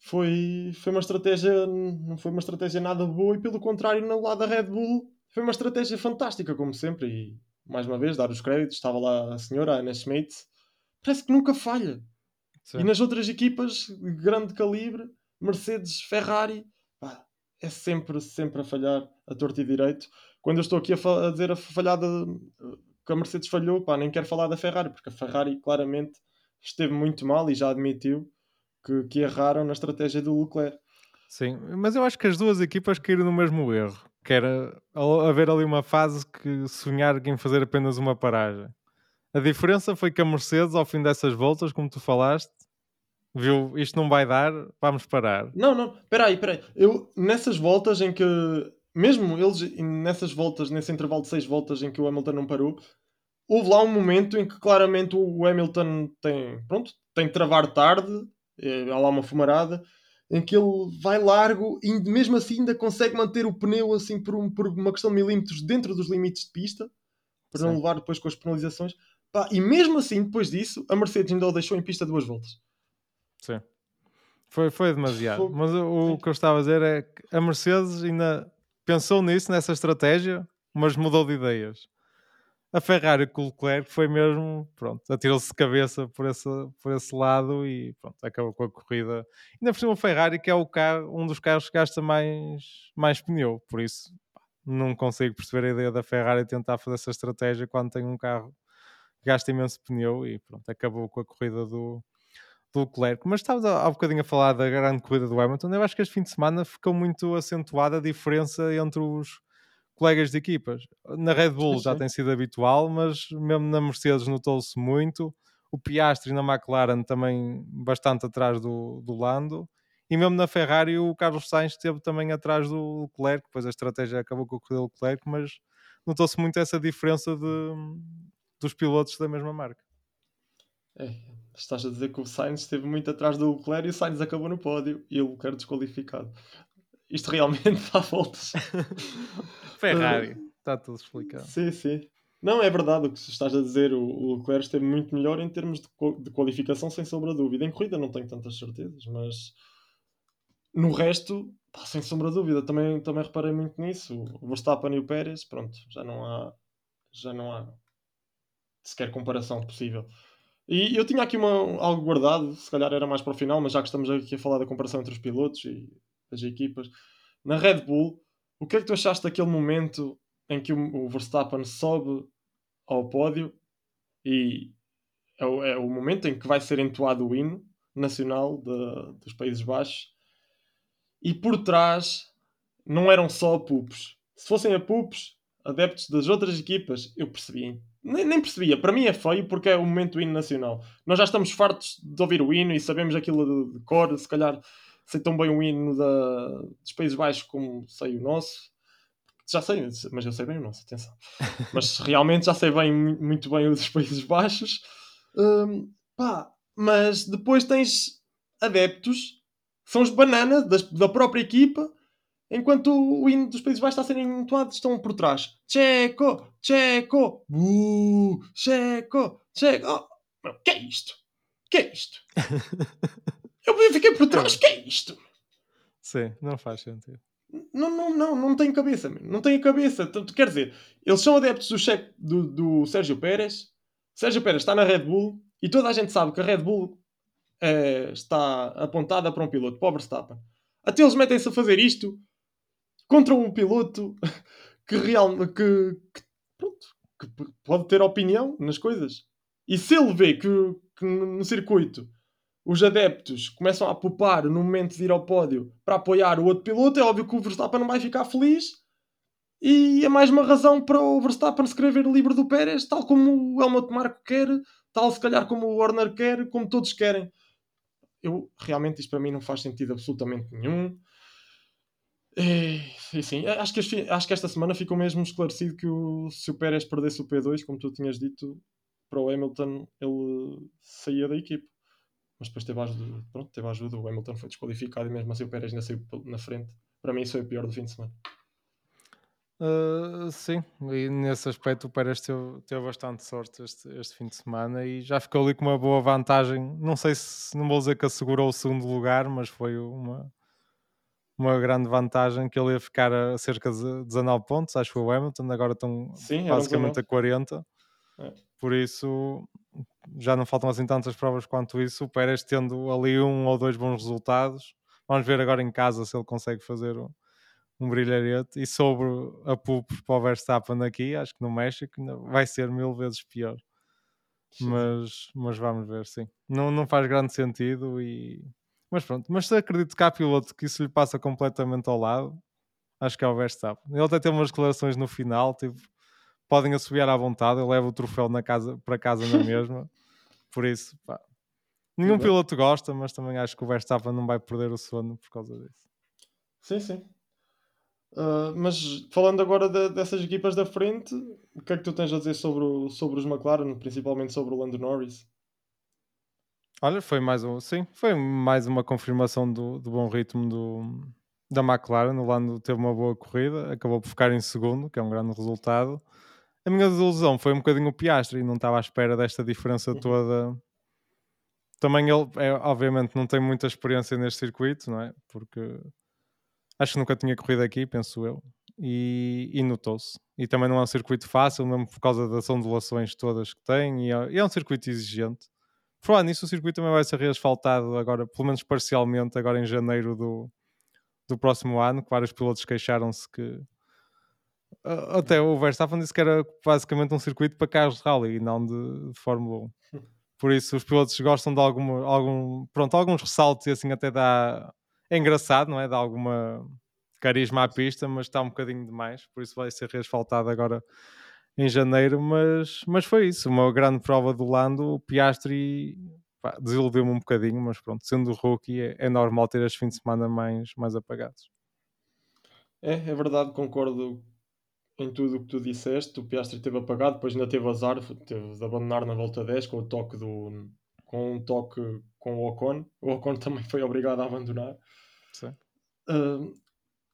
Foi, foi uma estratégia, não foi uma estratégia nada boa, e pelo contrário, no lado da Red Bull, foi uma estratégia fantástica, como sempre. E mais uma vez, dar os créditos, estava lá a senhora Ana Schmidt, parece que nunca falha. Sim. E nas outras equipas de grande calibre, Mercedes, Ferrari, pá, é sempre, sempre a falhar a torto e direito. Quando eu estou aqui a, a dizer a falhada que a Mercedes falhou, pá, nem quero falar da Ferrari, porque a Ferrari claramente esteve muito mal e já admitiu que, que erraram na estratégia do Leclerc. Sim, mas eu acho que as duas equipas caíram no mesmo erro, que era haver ali uma fase que sonhar em fazer apenas uma paragem. A diferença foi que a Mercedes, ao fim dessas voltas, como tu falaste, viu isto não vai dar, vamos parar. Não, não, peraí, peraí. Eu, nessas voltas em que, mesmo eles, nessas voltas, nesse intervalo de seis voltas em que o Hamilton não parou, houve lá um momento em que claramente o Hamilton tem, pronto, tem de travar tarde, há lá uma fumarada, em que ele vai largo e mesmo assim ainda consegue manter o pneu assim por, um- por uma questão de milímetros dentro dos limites de pista, para não Sim. levar depois com as penalizações. Pá, e mesmo assim, depois disso, a Mercedes ainda o deixou em pista duas voltas. Sim. Foi, foi demasiado. Foi... Mas o, o, que eu estava a dizer é que a Mercedes ainda pensou nisso, nessa estratégia, mas mudou de ideias. A Ferrari com o Leclerc foi mesmo, pronto, atirou-se de cabeça por esse, por esse lado e pronto, acabou com a corrida. Ainda por cima o Ferrari, que é o carro, um dos carros que gasta mais, mais pneu, por isso não consigo perceber a ideia da Ferrari tentar fazer essa estratégia quando tem um carro que gasta imenso pneu e pronto, acabou com a corrida do, do Leclerc. Mas estavas há um bocadinho a falar da grande corrida do Hamilton. Eu acho que este fim de semana ficou muito acentuada a diferença entre os colegas de equipas. Na Red Bull já tem sido habitual, mas mesmo na Mercedes notou-se muito. O Piastri na McLaren também bastante atrás do, do Lando. E mesmo na Ferrari o Carlos Sainz esteve também atrás do Leclerc, depois a estratégia acabou com o corrida do Leclerc, mas notou-se muito essa diferença de, dos pilotos da mesma marca. É, estás a dizer que o Sainz esteve muito atrás do Leclerc e o Sainz acabou no pódio e o Leclerc desqualificado. Isto realmente dá voltas. Ferrari, está tudo explicado. Sim, sim. Não, é verdade o que estás a dizer. O, Leclerc esteve muito melhor em termos de, de qualificação, sem sombra de dúvida. Em corrida não tenho tantas certezas, mas no resto, pá, sem sombra de dúvida, também, também reparei muito nisso. O Verstappen e o Pérez, pronto, já não há, já não há sequer comparação possível. E eu tinha aqui uma, algo guardado, se calhar era mais para o final, mas já que estamos aqui a falar da comparação entre os pilotos e as equipas, na Red Bull, o que é que tu achaste daquele momento em que o, o Verstappen sobe ao pódio e é o, é o, momento em que vai ser entoado o hino nacional de, dos Países Baixos e por trás não eram só pups. Se fossem a pups, adeptos das outras equipas, eu percebi. Nem, nem, percebia. Para mim é feio porque é o momento do hino nacional. Nós já estamos fartos de ouvir o hino e sabemos aquilo de, de cor. Se calhar sei tão bem o hino da, dos Países Baixos como sei o nosso. Já sei, mas eu sei bem o nosso, atenção. Mas realmente já sei bem, muito bem o dos Países Baixos. Hum, pá, mas depois tens adeptos são os bananas da própria equipa, enquanto o, o hino dos Países Baixos está a ser entoado, estão por trás. Checo, Checo, uh, Checo, Checo. Oh, que é isto? que é isto? Eu fiquei por trás, que é isto? Sim, não faz sentido. Não, não, não, não tem cabeça, não tem cabeça. Quer dizer, eles são adeptos do, cheque, do, do Sérgio Pérez. Sérgio Pérez está na Red Bull e toda a gente sabe que a Red Bull uh, está apontada para um piloto, para o Verstappen. Até eles metem-se a fazer isto contra um piloto que, real, que, que, que pode ter opinião nas coisas. E se ele vê que, que no circuito os adeptos começam a poupar no momento de ir ao pódio para apoiar o outro piloto, é óbvio que o Verstappen não vai ficar feliz. E é mais uma razão para o Verstappen se querer ver livre do Pérez, tal como o Helmut Marko quer, tal se calhar como o Warner quer, como todos querem eu realmente isto para mim não faz sentido absolutamente nenhum. E, e sim, acho que, acho que esta semana ficou mesmo esclarecido que o, se o Pérez perdesse o P2, como tu tinhas dito, para o Hamilton ele saía da equipe. Mas depois teve ajuda, pronto, teve ajuda, o Hamilton foi desqualificado e mesmo assim o Pérez ainda saiu na frente. Para mim isso foi o pior do fim de semana. Uh, sim, e nesse aspecto o Pérez teve, teve bastante sorte este, este, fim de semana e já ficou ali com uma boa vantagem. Não sei se, não vou dizer que assegurou o segundo lugar, mas foi uma, uma grande vantagem que ele ia ficar a cerca de 19 pontos, acho que foi o Hamilton, agora estão sim, basicamente a 40. É. Por isso já não faltam assim tantas provas quanto isso. O Pérez tendo ali um ou dois bons resultados. Vamos ver agora em casa se ele consegue fazer um brilharete. E sobre a pulpos para o Verstappen aqui, acho que no México vai ser mil vezes pior. Mas, mas vamos ver, sim. Não, não faz grande sentido e... Mas pronto, mas se acredito que há piloto que isso lhe passa completamente ao lado, acho que é o Verstappen. Ele até tem umas declarações no final, tipo, podem assobiar à vontade, eu levo o troféu na casa, para casa na mesma. Por isso, pá. Nenhum piloto gosta, mas também acho que o Verstappen não vai perder o sono por causa disso. Sim, sim. Uh, mas falando agora de, dessas equipas da frente, o que é que tu tens a dizer sobre, o, sobre os McLaren, principalmente sobre o Lando Norris? Olha, foi mais um, sim, foi mais uma confirmação do, do bom ritmo do, da McLaren. O Lando teve uma boa corrida, acabou por ficar em segundo, que é um grande resultado. A minha desilusão foi um bocadinho o Piastri, não estava à espera desta diferença toda também ele, é, obviamente, não tem muita experiência neste circuito, não é? Porque acho que nunca tinha corrido aqui, penso eu, e, e notou-se. E também não é um circuito fácil, mesmo por causa das ondulações todas que tem, e é, e é um circuito exigente. Por falar nisso, o circuito também vai ser reasfaltado agora, pelo menos parcialmente, agora em janeiro do, do próximo ano, que vários pilotos queixaram-se que até o Verstappen disse que era basicamente um circuito para carros de rally e não de, de Fórmula 1. Por isso os pilotos gostam de alguma, algum, pronto, alguns ressaltos e assim até dá. É engraçado, não é? Dá alguma carisma à pista, mas está um bocadinho demais. Por isso vai ser reasfaltado agora em janeiro. Mas, mas foi isso, uma grande prova do Lando. O Piastri desiludiu-me um bocadinho, mas pronto, sendo rookie é, é normal ter as fins de semana mais, mais apagados. É, é verdade, concordo em tudo o que tu disseste. O Piastri teve apagado, depois ainda teve azar, teve de abandonar na volta 10 com o toque do. com um toque com o Ocon. O Ocon também foi obrigado a abandonar. Sim. Uh,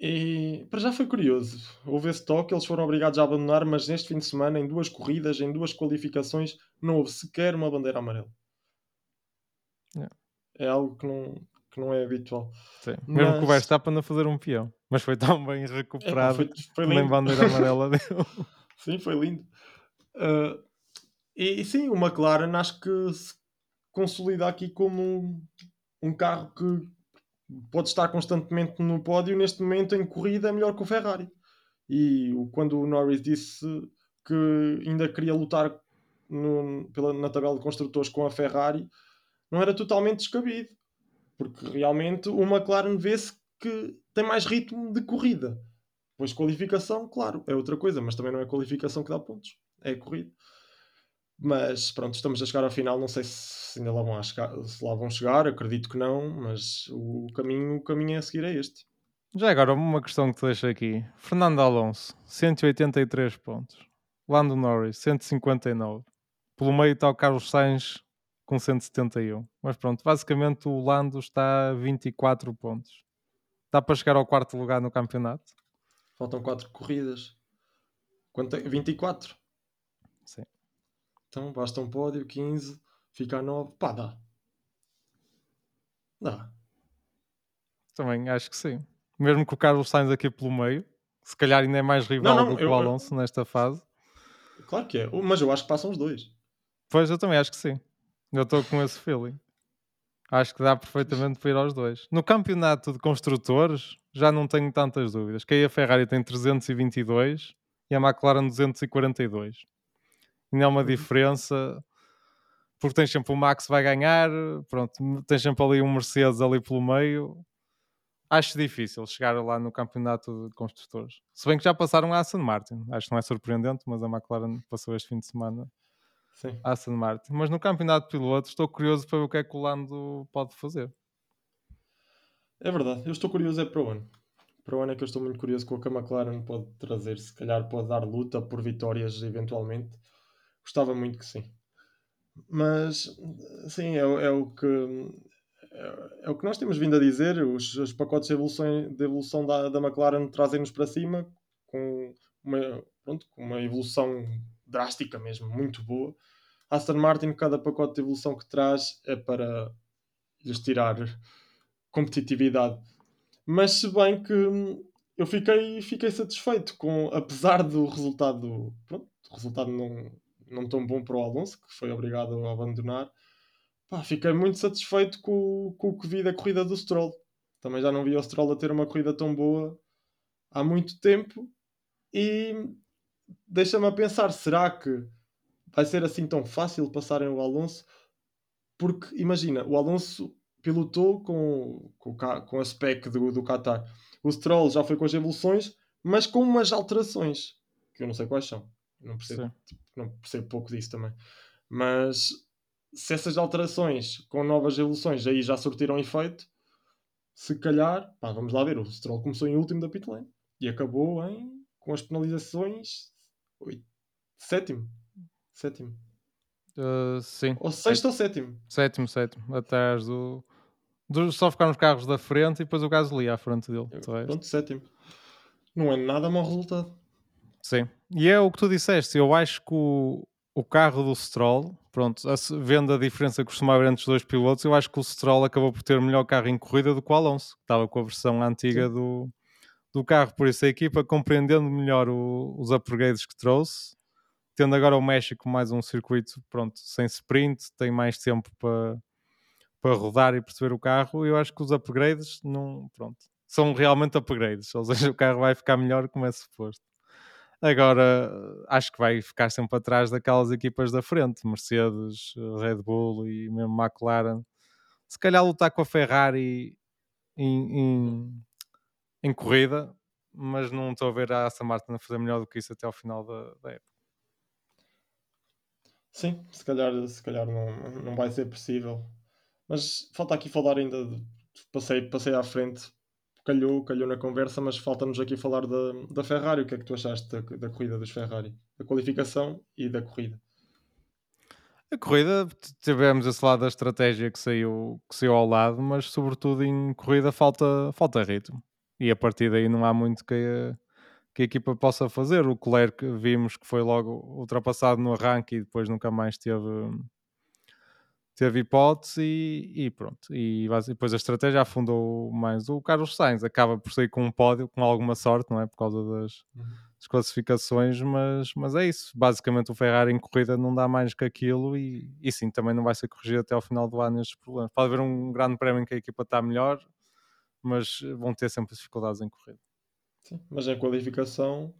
e para já foi curioso. Houve esse toque, eles foram obrigados a abandonar, mas neste fim de semana, em duas corridas, em duas qualificações, não houve sequer uma bandeira amarela. Yeah. É algo que não, que não é habitual. Sim. Mesmo mas... que o Verstappen a fazer um peão. Mas foi tão bem recuperado. É, foi, foi nem bandeira amarela deu. Sim, foi lindo. Uh, e, e, sim, o McLaren acho que se consolida aqui como um, um, carro que pode estar constantemente no pódio. Neste momento, em corrida, é melhor que o Ferrari. E quando o Norris disse que ainda queria lutar no, pela, na tabela de construtores com a Ferrari, não era totalmente descabido. Porque realmente o McLaren vê-se que tem mais ritmo de corrida. Pois qualificação, claro, é outra coisa, mas também não é qualificação que dá pontos, é corrida. Mas pronto, estamos a chegar ao final, não sei se ainda lá vão, chegar, se lá vão chegar, acredito que não, mas o caminho, o caminho a seguir é este. Já agora, uma questão que te deixo aqui. Fernando Alonso, 183 pontos. Lando Norris, 159. Pelo meio está o Carlos Sainz com 171. Mas pronto, basicamente o Lando está a 24 pontos. Dá para chegar ao quarto lugar no campeonato? Faltam 4 corridas. Quanto é? 24? Sim. Então basta um pódio, 15, fica a 9. Pá, dá. Dá. Também acho que sim. Mesmo que o Carlos Sainz aqui pelo meio, se calhar ainda é mais rival não, não, do que o Alonso eu... nesta fase. Claro que é, mas eu acho que passam os dois. Pois, eu também acho que sim. Eu estou com esse feeling. Acho que dá perfeitamente para ir aos dois. No campeonato de construtores, já não tenho tantas dúvidas. Que aí a Ferrari tem 322 e a McLaren 242. Ainda é uma diferença, porque tens sempre o Max vai ganhar, pronto, tens sempre ali um Mercedes ali pelo meio. Acho difícil chegar lá no campeonato de construtores. Se bem que já passaram a Aston Martin. Acho que não é surpreendente, mas a McLaren passou este fim de semana Sim. Aston Martin. Mas no campeonato de pilotos estou curioso para ver o que é que o Lando pode fazer. É verdade, eu estou curioso é para o ano. Para o ano é que eu estou muito curioso com o que a McLaren pode trazer. Se calhar pode dar luta por vitórias eventualmente. Gostava muito que sim. Mas sim, é, é o que é, é, o que nós temos vindo a dizer. Os, os pacotes de evolução, de evolução da, da McLaren trazem-nos para cima com uma, pronto, com uma evolução drástica mesmo, muito boa. Aston Martin, cada pacote de evolução que traz é para lhes tirar competitividade. Mas se bem que eu fiquei, fiquei satisfeito com, apesar do resultado, pronto, resultado não, não tão bom para o Alonso, que foi obrigado a abandonar, pá, fiquei muito satisfeito com, com o que vi da corrida do Stroll. Também já não vi o Stroll a ter uma corrida tão boa há muito tempo e deixa-me a pensar, será que vai ser assim tão fácil passarem o Alonso? Porque imagina, o Alonso pilotou com, com, com a spec do, do Qatar. O Stroll já foi com as evoluções, mas com umas alterações, que eu não sei quais são. Não percebo, tipo, não percebo pouco disso também. Mas se essas alterações com novas evoluções aí já surtiram efeito, se calhar, pá, vamos lá ver, o Stroll começou em último da pit lane e acabou em, com as penalizações Oito. Sétimo. Sétimo. Uh, sim. Ou sexto ou sétimo? Sétimo, sétimo. Atrás do, do. Só ficar nos carros da frente e depois o Gasly à frente dele. Pronto, sétimo. Não é nada mau resultado. Sim. E é o que tu disseste. Eu acho que o, o carro do Stroll, pronto, vendo a diferença que costuma haver entre os dois pilotos, eu acho que o Stroll acabou por ter o melhor carro em corrida do que o Alonso, que estava com a versão antiga do, do carro. Por isso a equipa, compreendendo melhor o, os upgrades que trouxe, tendo agora o México mais um circuito pronto, sem sprint, tem mais tempo para, para rodar e perceber o carro, eu acho que os upgrades não, pronto, são realmente upgrades, ou seja, o carro vai ficar melhor como é suposto. Agora, acho que vai ficar sempre atrás daquelas equipas da frente, Mercedes, Red Bull e mesmo McLaren. Se calhar lutar com a Ferrari em, em, em corrida, mas não estou a ver a Aston Martin a fazer melhor do que isso até ao final da, da época. Sim, se calhar, se calhar não, não vai ser possível. Mas falta aqui falar ainda, de, passei, passei à frente calhou, calhou na conversa, mas falta-nos aqui falar da, da Ferrari. O que é que tu achaste da, da corrida dos Ferrari? Da qualificação e da corrida? A corrida, tivemos esse lado da estratégia que saiu, que saiu ao lado, mas sobretudo em corrida falta, falta ritmo. E a partir daí não há muito que a, que a equipa possa fazer. O Clerc vimos que foi logo ultrapassado no arranque e depois nunca mais teve, teve hipótese e, e, pronto. E depois a estratégia afundou mais. O Carlos Sainz acaba por sair com um pódio, com alguma sorte, não é? Por causa das, uhum. das, classificações, mas, mas é isso. Basicamente o Ferrari em corrida não dá mais que aquilo e, e sim, também não vai ser corrigido até ao final do ano estes problemas. Pode haver um grande prémio em que a equipa está melhor, mas vão ter sempre dificuldades em corrida. Sim, mas em qualificação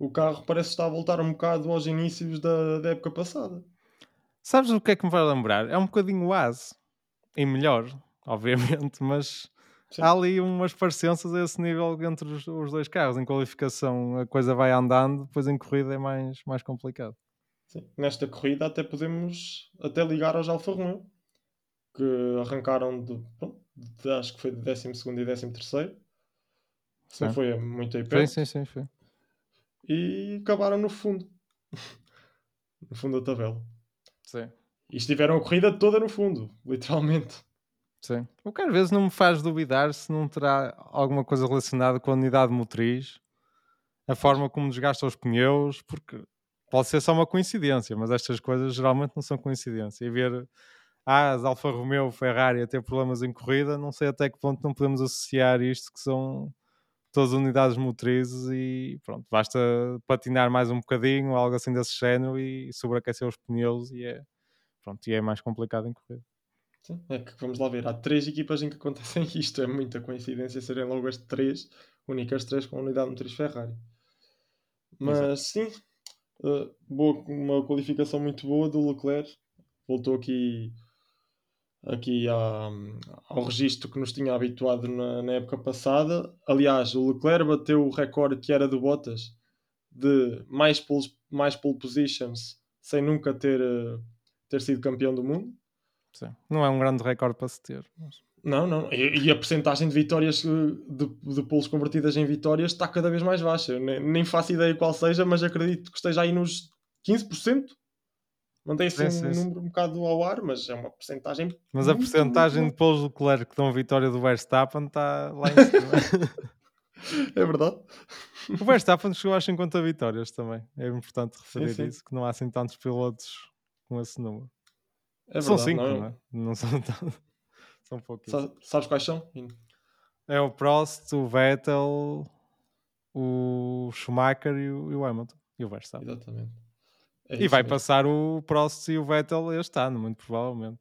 o carro parece estar a voltar um bocado aos inícios da, da época passada. Sabes o que é que me vai lembrar? É um bocadinho o AS. E melhor, obviamente, mas Sim. há ali umas parecenças a esse nível entre os, os, dois carros. Em qualificação a coisa vai andando, depois em corrida é mais, mais complicado. Sim. Nesta corrida até podemos até ligar aos Alfa Romeo, que arrancaram de, de, acho que foi de 12 e 13 terceiro. Não foi muito aí perto. Sim, sim, sim, foi. E acabaram no fundo. no fundo da tabela. Sim. E estiveram a corrida toda no fundo, literalmente. Sim. O que às vezes não me faz duvidar se não terá alguma coisa relacionada com a unidade motriz, a forma como desgasta os pneus, porque pode ser só uma coincidência, mas estas coisas geralmente não são coincidência. E ver ah, as Alfa Romeo, Ferrari a ter problemas em corrida, não sei até que ponto não podemos associar isto que são todas as unidades motrizes e pronto, basta patinar mais um bocadinho, algo assim desse género e sobreaquecer os pneus e é, pronto, e é mais complicado em correr. Sim, é que vamos lá ver, há três equipas em que acontecem isto, é muita coincidência serem logo as três, únicas três com a unidade motriz Ferrari. Mas Exato. sim, uh, boa, uma qualificação muito boa do Leclerc, voltou aqui aqui à, ao registro que nos tinha habituado na, na, época passada. Aliás, o Leclerc bateu o recorde que era do Bottas de mais pole, mais pole positions sem nunca ter, eh, ter sido campeão do mundo. Sim. Não é um grande recorde para se ter. Mas... Não, não. E, e, a porcentagem de vitórias, eh, de, de poles convertidas em vitórias, está cada vez mais baixa. Nem, nem faço ideia qual seja, mas acredito que esteja aí nos 15%. Mantém-se um sim, número um bocado ao ar, mas é uma porcentagem. Mas a porcentagem de Paul Leclerc que dão vitória do Verstappen está lá em cima. é verdade. O Verstappen chegou às 50 vitórias também. É importante referir sim, sim. isso, que não há assim tantos pilotos com esse número. É verdade, são 5, não, é? não, é? não são tantos. São pouquinhos. Sabes quais são? É o Prost, o Vettel, o Schumacher e o, e o Hamilton. E o Verstappen. Exatamente. É e vai mesmo. passar o Prost e o Vettel este ano, muito provavelmente.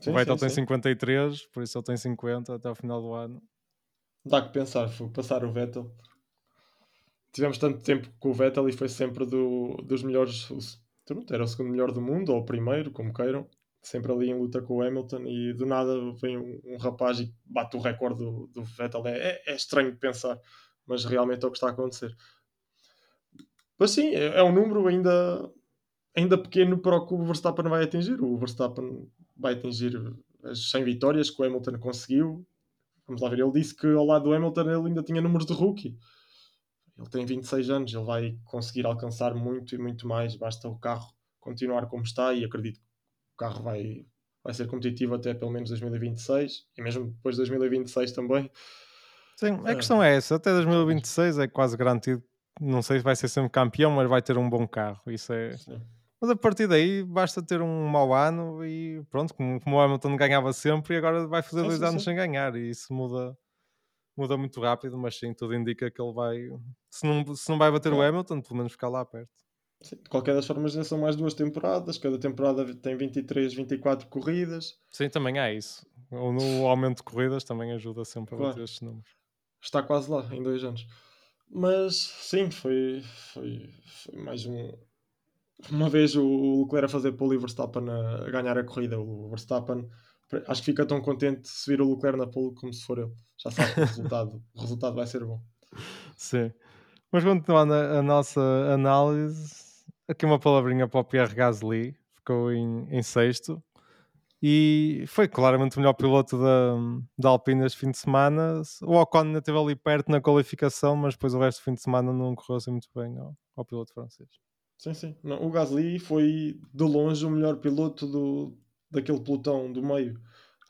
Sim, o Vettel sim, tem sim. 53, por isso ele tem 50 até o final do ano. Dá que pensar, foi passar o Vettel. Tivemos tanto tempo com o Vettel e foi sempre do, dos melhores. Era o segundo melhor do mundo, ou o primeiro, como queiram. Sempre ali em luta com o Hamilton e do nada vem um, um rapaz e bate o recorde do, do Vettel. É, é, é estranho de pensar, mas realmente é o que está a acontecer. Mas sim, é, é um número ainda, ainda pequeno para o que o Verstappen vai atingir. O Verstappen vai atingir as 100 vitórias que o Hamilton conseguiu. Vamos lá ver, ele disse que ao lado do Hamilton ele ainda tinha números de rookie. Ele tem 26 anos, ele vai conseguir alcançar muito e muito mais. Basta o carro continuar como está e acredito que o carro vai, vai ser competitivo até pelo menos 2026 e mesmo depois de 2026 também. Sim, a questão é essa, até 2026 é quase garantido não sei se vai ser sempre campeão, mas vai ter um bom carro. Isso é, Mas a partir daí basta ter um mau ano e pronto, como, como o Hamilton ganhava sempre e agora vai fazer Sim, dois sim, anos sim. sem ganhar e isso muda, muda muito rápido, mas sim, tudo indica que ele vai. Se não, se não vai bater o Claro. Hamilton, pelo menos ficar lá perto. Sim, De qualquer das formas, já são mais duas temporadas. Cada temporada tem 23, 24 corridas. Sim, também há isso. O, no aumento de corridas também ajuda sempre a Claro. bater estes números. Está quase lá, em dois anos. Mas sim, foi, foi, foi mais um. Uma vez o Leclerc a fazer pole e o Verstappen a, ganhar a corrida. O Verstappen acho que fica tão contente se vir o Leclerc na pole como se for ele. Já sabe que o resultado, o resultado vai ser bom. Sim. Mas continuando a, a nossa análise, aqui uma palavrinha para o Pierre Gasly, ficou em, em sexto. E foi claramente o melhor piloto da, da Alpine este fim de semana. O Ocon ainda esteve ali perto na qualificação, mas depois o resto do fim de semana não correu assim muito bem ao, ao piloto francês. Sim, sim. Não, o Gasly foi de longe o melhor piloto do, daquele pelotão do meio.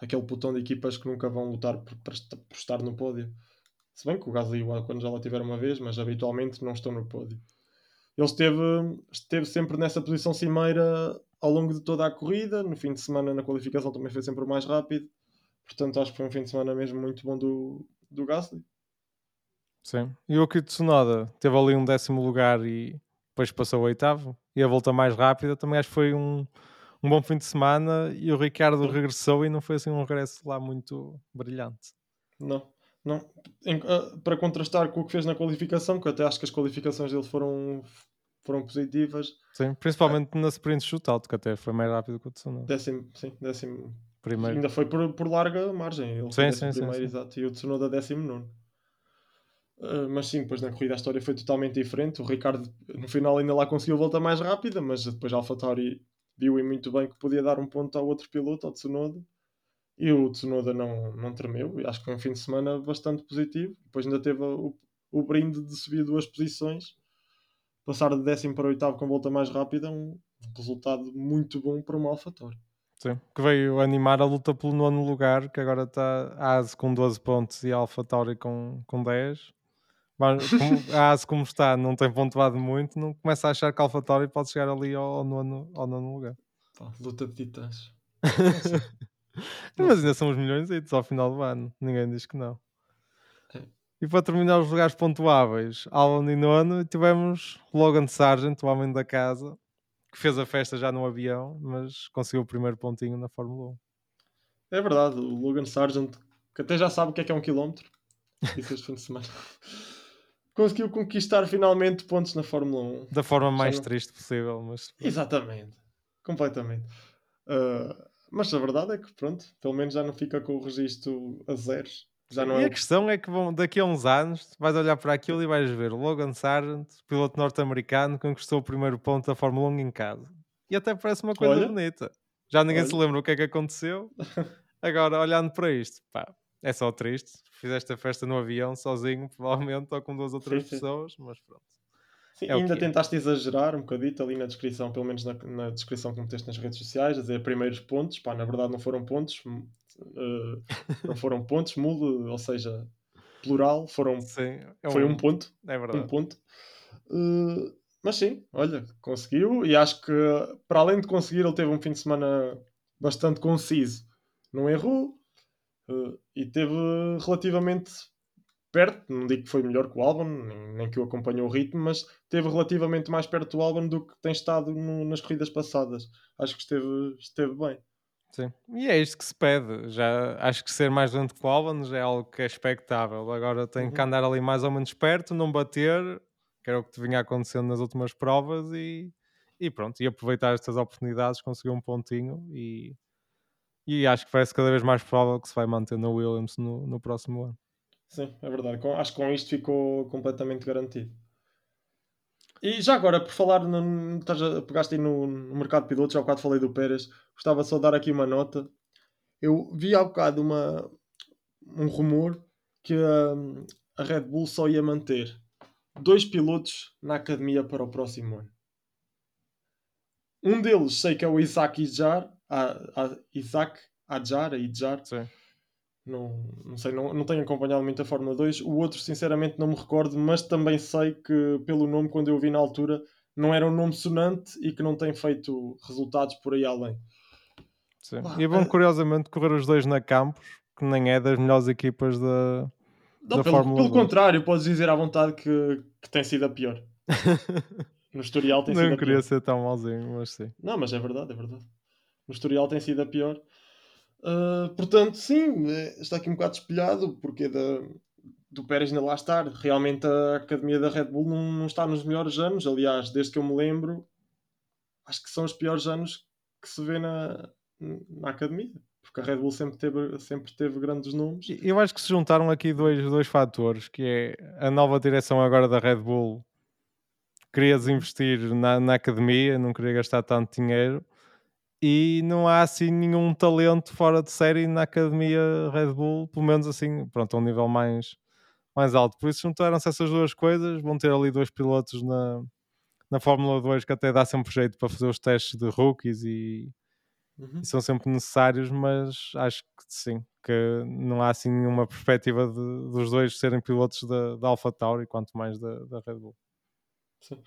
Aquele pelotão de equipas que nunca vão lutar por, por por estar no pódio. Se bem que o Gasly o Ocon já lá tiveram uma vez, mas habitualmente não estão no pódio. Ele esteve, esteve sempre nessa posição cimeira ao longo de toda a corrida. No fim de semana, na qualificação, também foi sempre o mais rápido. Portanto, acho que foi um fim de semana mesmo muito bom do, do Gasly. Sim. E o Akito Tsunoda teve ali um décimo lugar e depois passou o oitavo. E a volta mais rápida também acho que foi um, um bom fim de semana. E o Ricardo regressou e não foi assim um regresso lá muito brilhante. Não, não. Em- ah, para contrastar com o que fez na qualificação, que eu até acho que as qualificações dele foram, foram positivas. Sim, principalmente na sprint shootout, que até foi mais rápido que o Tsunoda. Décimo, sim, décimo. Primeiro. Ainda foi por, por larga margem. Ele Sim, foi sim, primeiro, sim. exato. E o Tsunoda décimo nono. Ah, mas sim, depois na corrida a história foi totalmente diferente. O Ricardo no final ainda lá conseguiu volta mais rápida, mas depois a AlphaTauri viu e muito bem que podia dar um ponto ao outro piloto, ao Tsunoda. E o Tsunoda não, não tremeu. E acho que foi um fim de semana bastante positivo. Depois ainda teve o, o brinde de subir duas posições. Passar de décimo para oitavo com volta mais rápida. Um resultado muito bom para uma AlphaTauri. Sim, que veio animar a luta pelo nono lugar, que agora está a ASE com 12 pontos e a Alpha Tauri com, com 10. Mas como a ASE como está não tem pontuado muito, não começa a achar que a Alpha Tauri pode chegar ali ao, ao nono, ao nono lugar. Pá, luta de titãs. Mas ainda são os milhões ao final do ano, ninguém diz que não. E para terminar os lugares pontuáveis, Alan e nono, tivemos Logan Sargent, o homem da casa, que fez a festa já no avião, mas conseguiu o primeiro pontinho na Fórmula 1. É verdade, o Logan Sargent, que até já sabe o que é que é um quilómetro, este fim de semana, conseguiu conquistar finalmente pontos na Fórmula 1. Da forma mais não- triste possível, mas Exatamente, completamente. Ah, mas a verdade é que, pronto, pelo menos já não fica com o registro a zeros. E é a questão é que vão, daqui a uns anos vais olhar para aquilo e vais ver Logan Sargent, piloto norte-americano, conquistou o primeiro ponto da Fórmula 1 em casa. E até parece uma coisa Olha. bonita. Já ninguém se Olha. lembra o que é que aconteceu. Agora, olhando para isto, pá, é só triste. Fizeste a festa no avião sozinho, provavelmente, ou com duas ou três Sim, sim. pessoas, mas pronto. Sim, É ainda que é. tentaste exagerar um bocadito ali na descrição, pelo menos na, na descrição que meteste nas redes sociais, a dizer primeiros pontos, pá, na verdade não foram pontos, eh, não foram pontos, mulo, ou seja, plural, foram, Sim, é foi um ponto, É verdade. um ponto. Eh, mas sim, olha, conseguiu e acho que para além de conseguir, ele teve um fim de semana bastante conciso. Não errou eh, e teve relativamente perto, não digo que foi melhor que o Albon, nem, nem que o acompanhou o ritmo, mas esteve relativamente mais perto do Albon do que tem estado no- nas corridas passadas. Acho que esteve, esteve bem. Sim. E é isto que se pede. Já acho que ser mais lento que o Albon já é algo que é expectável. Agora tem que Uhum. andar ali mais ou menos perto, não bater, que era o que te vinha acontecendo nas últimas provas, e, e pronto, e aproveitar estas oportunidades, conseguir um pontinho e, e acho que parece cada vez mais provável que se vai manter no Williams no, no próximo ano. Sim, é verdade. Com- acho que com isto ficou completamente garantido. E já agora, por falar, no, estás a- pegaste aí no, no mercado de pilotos, já há bocado falei do Pérez, gostava só de dar aqui uma nota. Eu vi há bocado uma, um rumor que a Red Bull só ia manter dois pilotos na academia para o próximo ano. Um deles sei que é o Isaac Ijar, a, a, Isaac Ajar, a Sim. Não, não sei, não, não tenho acompanhado muito a Fórmula 2. O outro, sinceramente, não me recordo, mas também sei que, pelo nome, quando eu vi na altura, não era um nome sonante e que não tem feito resultados por aí além. Sim. e vão, curiosamente, correr os dois na Campos, que nem é das melhores equipas da, não, da pelo, Fórmula Pelo 2. contrário, podes dizer à vontade que, que tem sido a pior. no historial tem não sido a pior. Não queria ser tão malzinho, mas sim. Não, mas é verdade, é verdade. No historial tem sido a pior. Uh, portanto, sim, é, está aqui um bocado espelhado, porque da, do Pérez ainda lá estar. Realmente a academia da Red Bull não, não, está nos melhores anos. Aliás, desde que eu me lembro, acho que são os piores anos que se vê na, na academia. Porque a Red Bull sempre teve, sempre teve grandes nomes. Eu acho que se juntaram aqui dois, dois fatores, que é a nova direção agora da Red Bull queria desinvestir na, na academia, não queria gastar tanto dinheiro e não há assim nenhum talento fora de série na academia Red Bull, pelo menos assim, pronto, a um nível mais, mais alto. Por isso juntaram-se essas duas coisas, vão ter ali dois pilotos na, na Fórmula 2 que até dá sempre jeito para fazer os testes de rookies e, uhum. e são sempre necessários, mas acho que sim, que não há assim nenhuma perspectiva de, dos dois serem pilotos da, da AlphaTauri, quanto mais da, da Red Bull. Sim.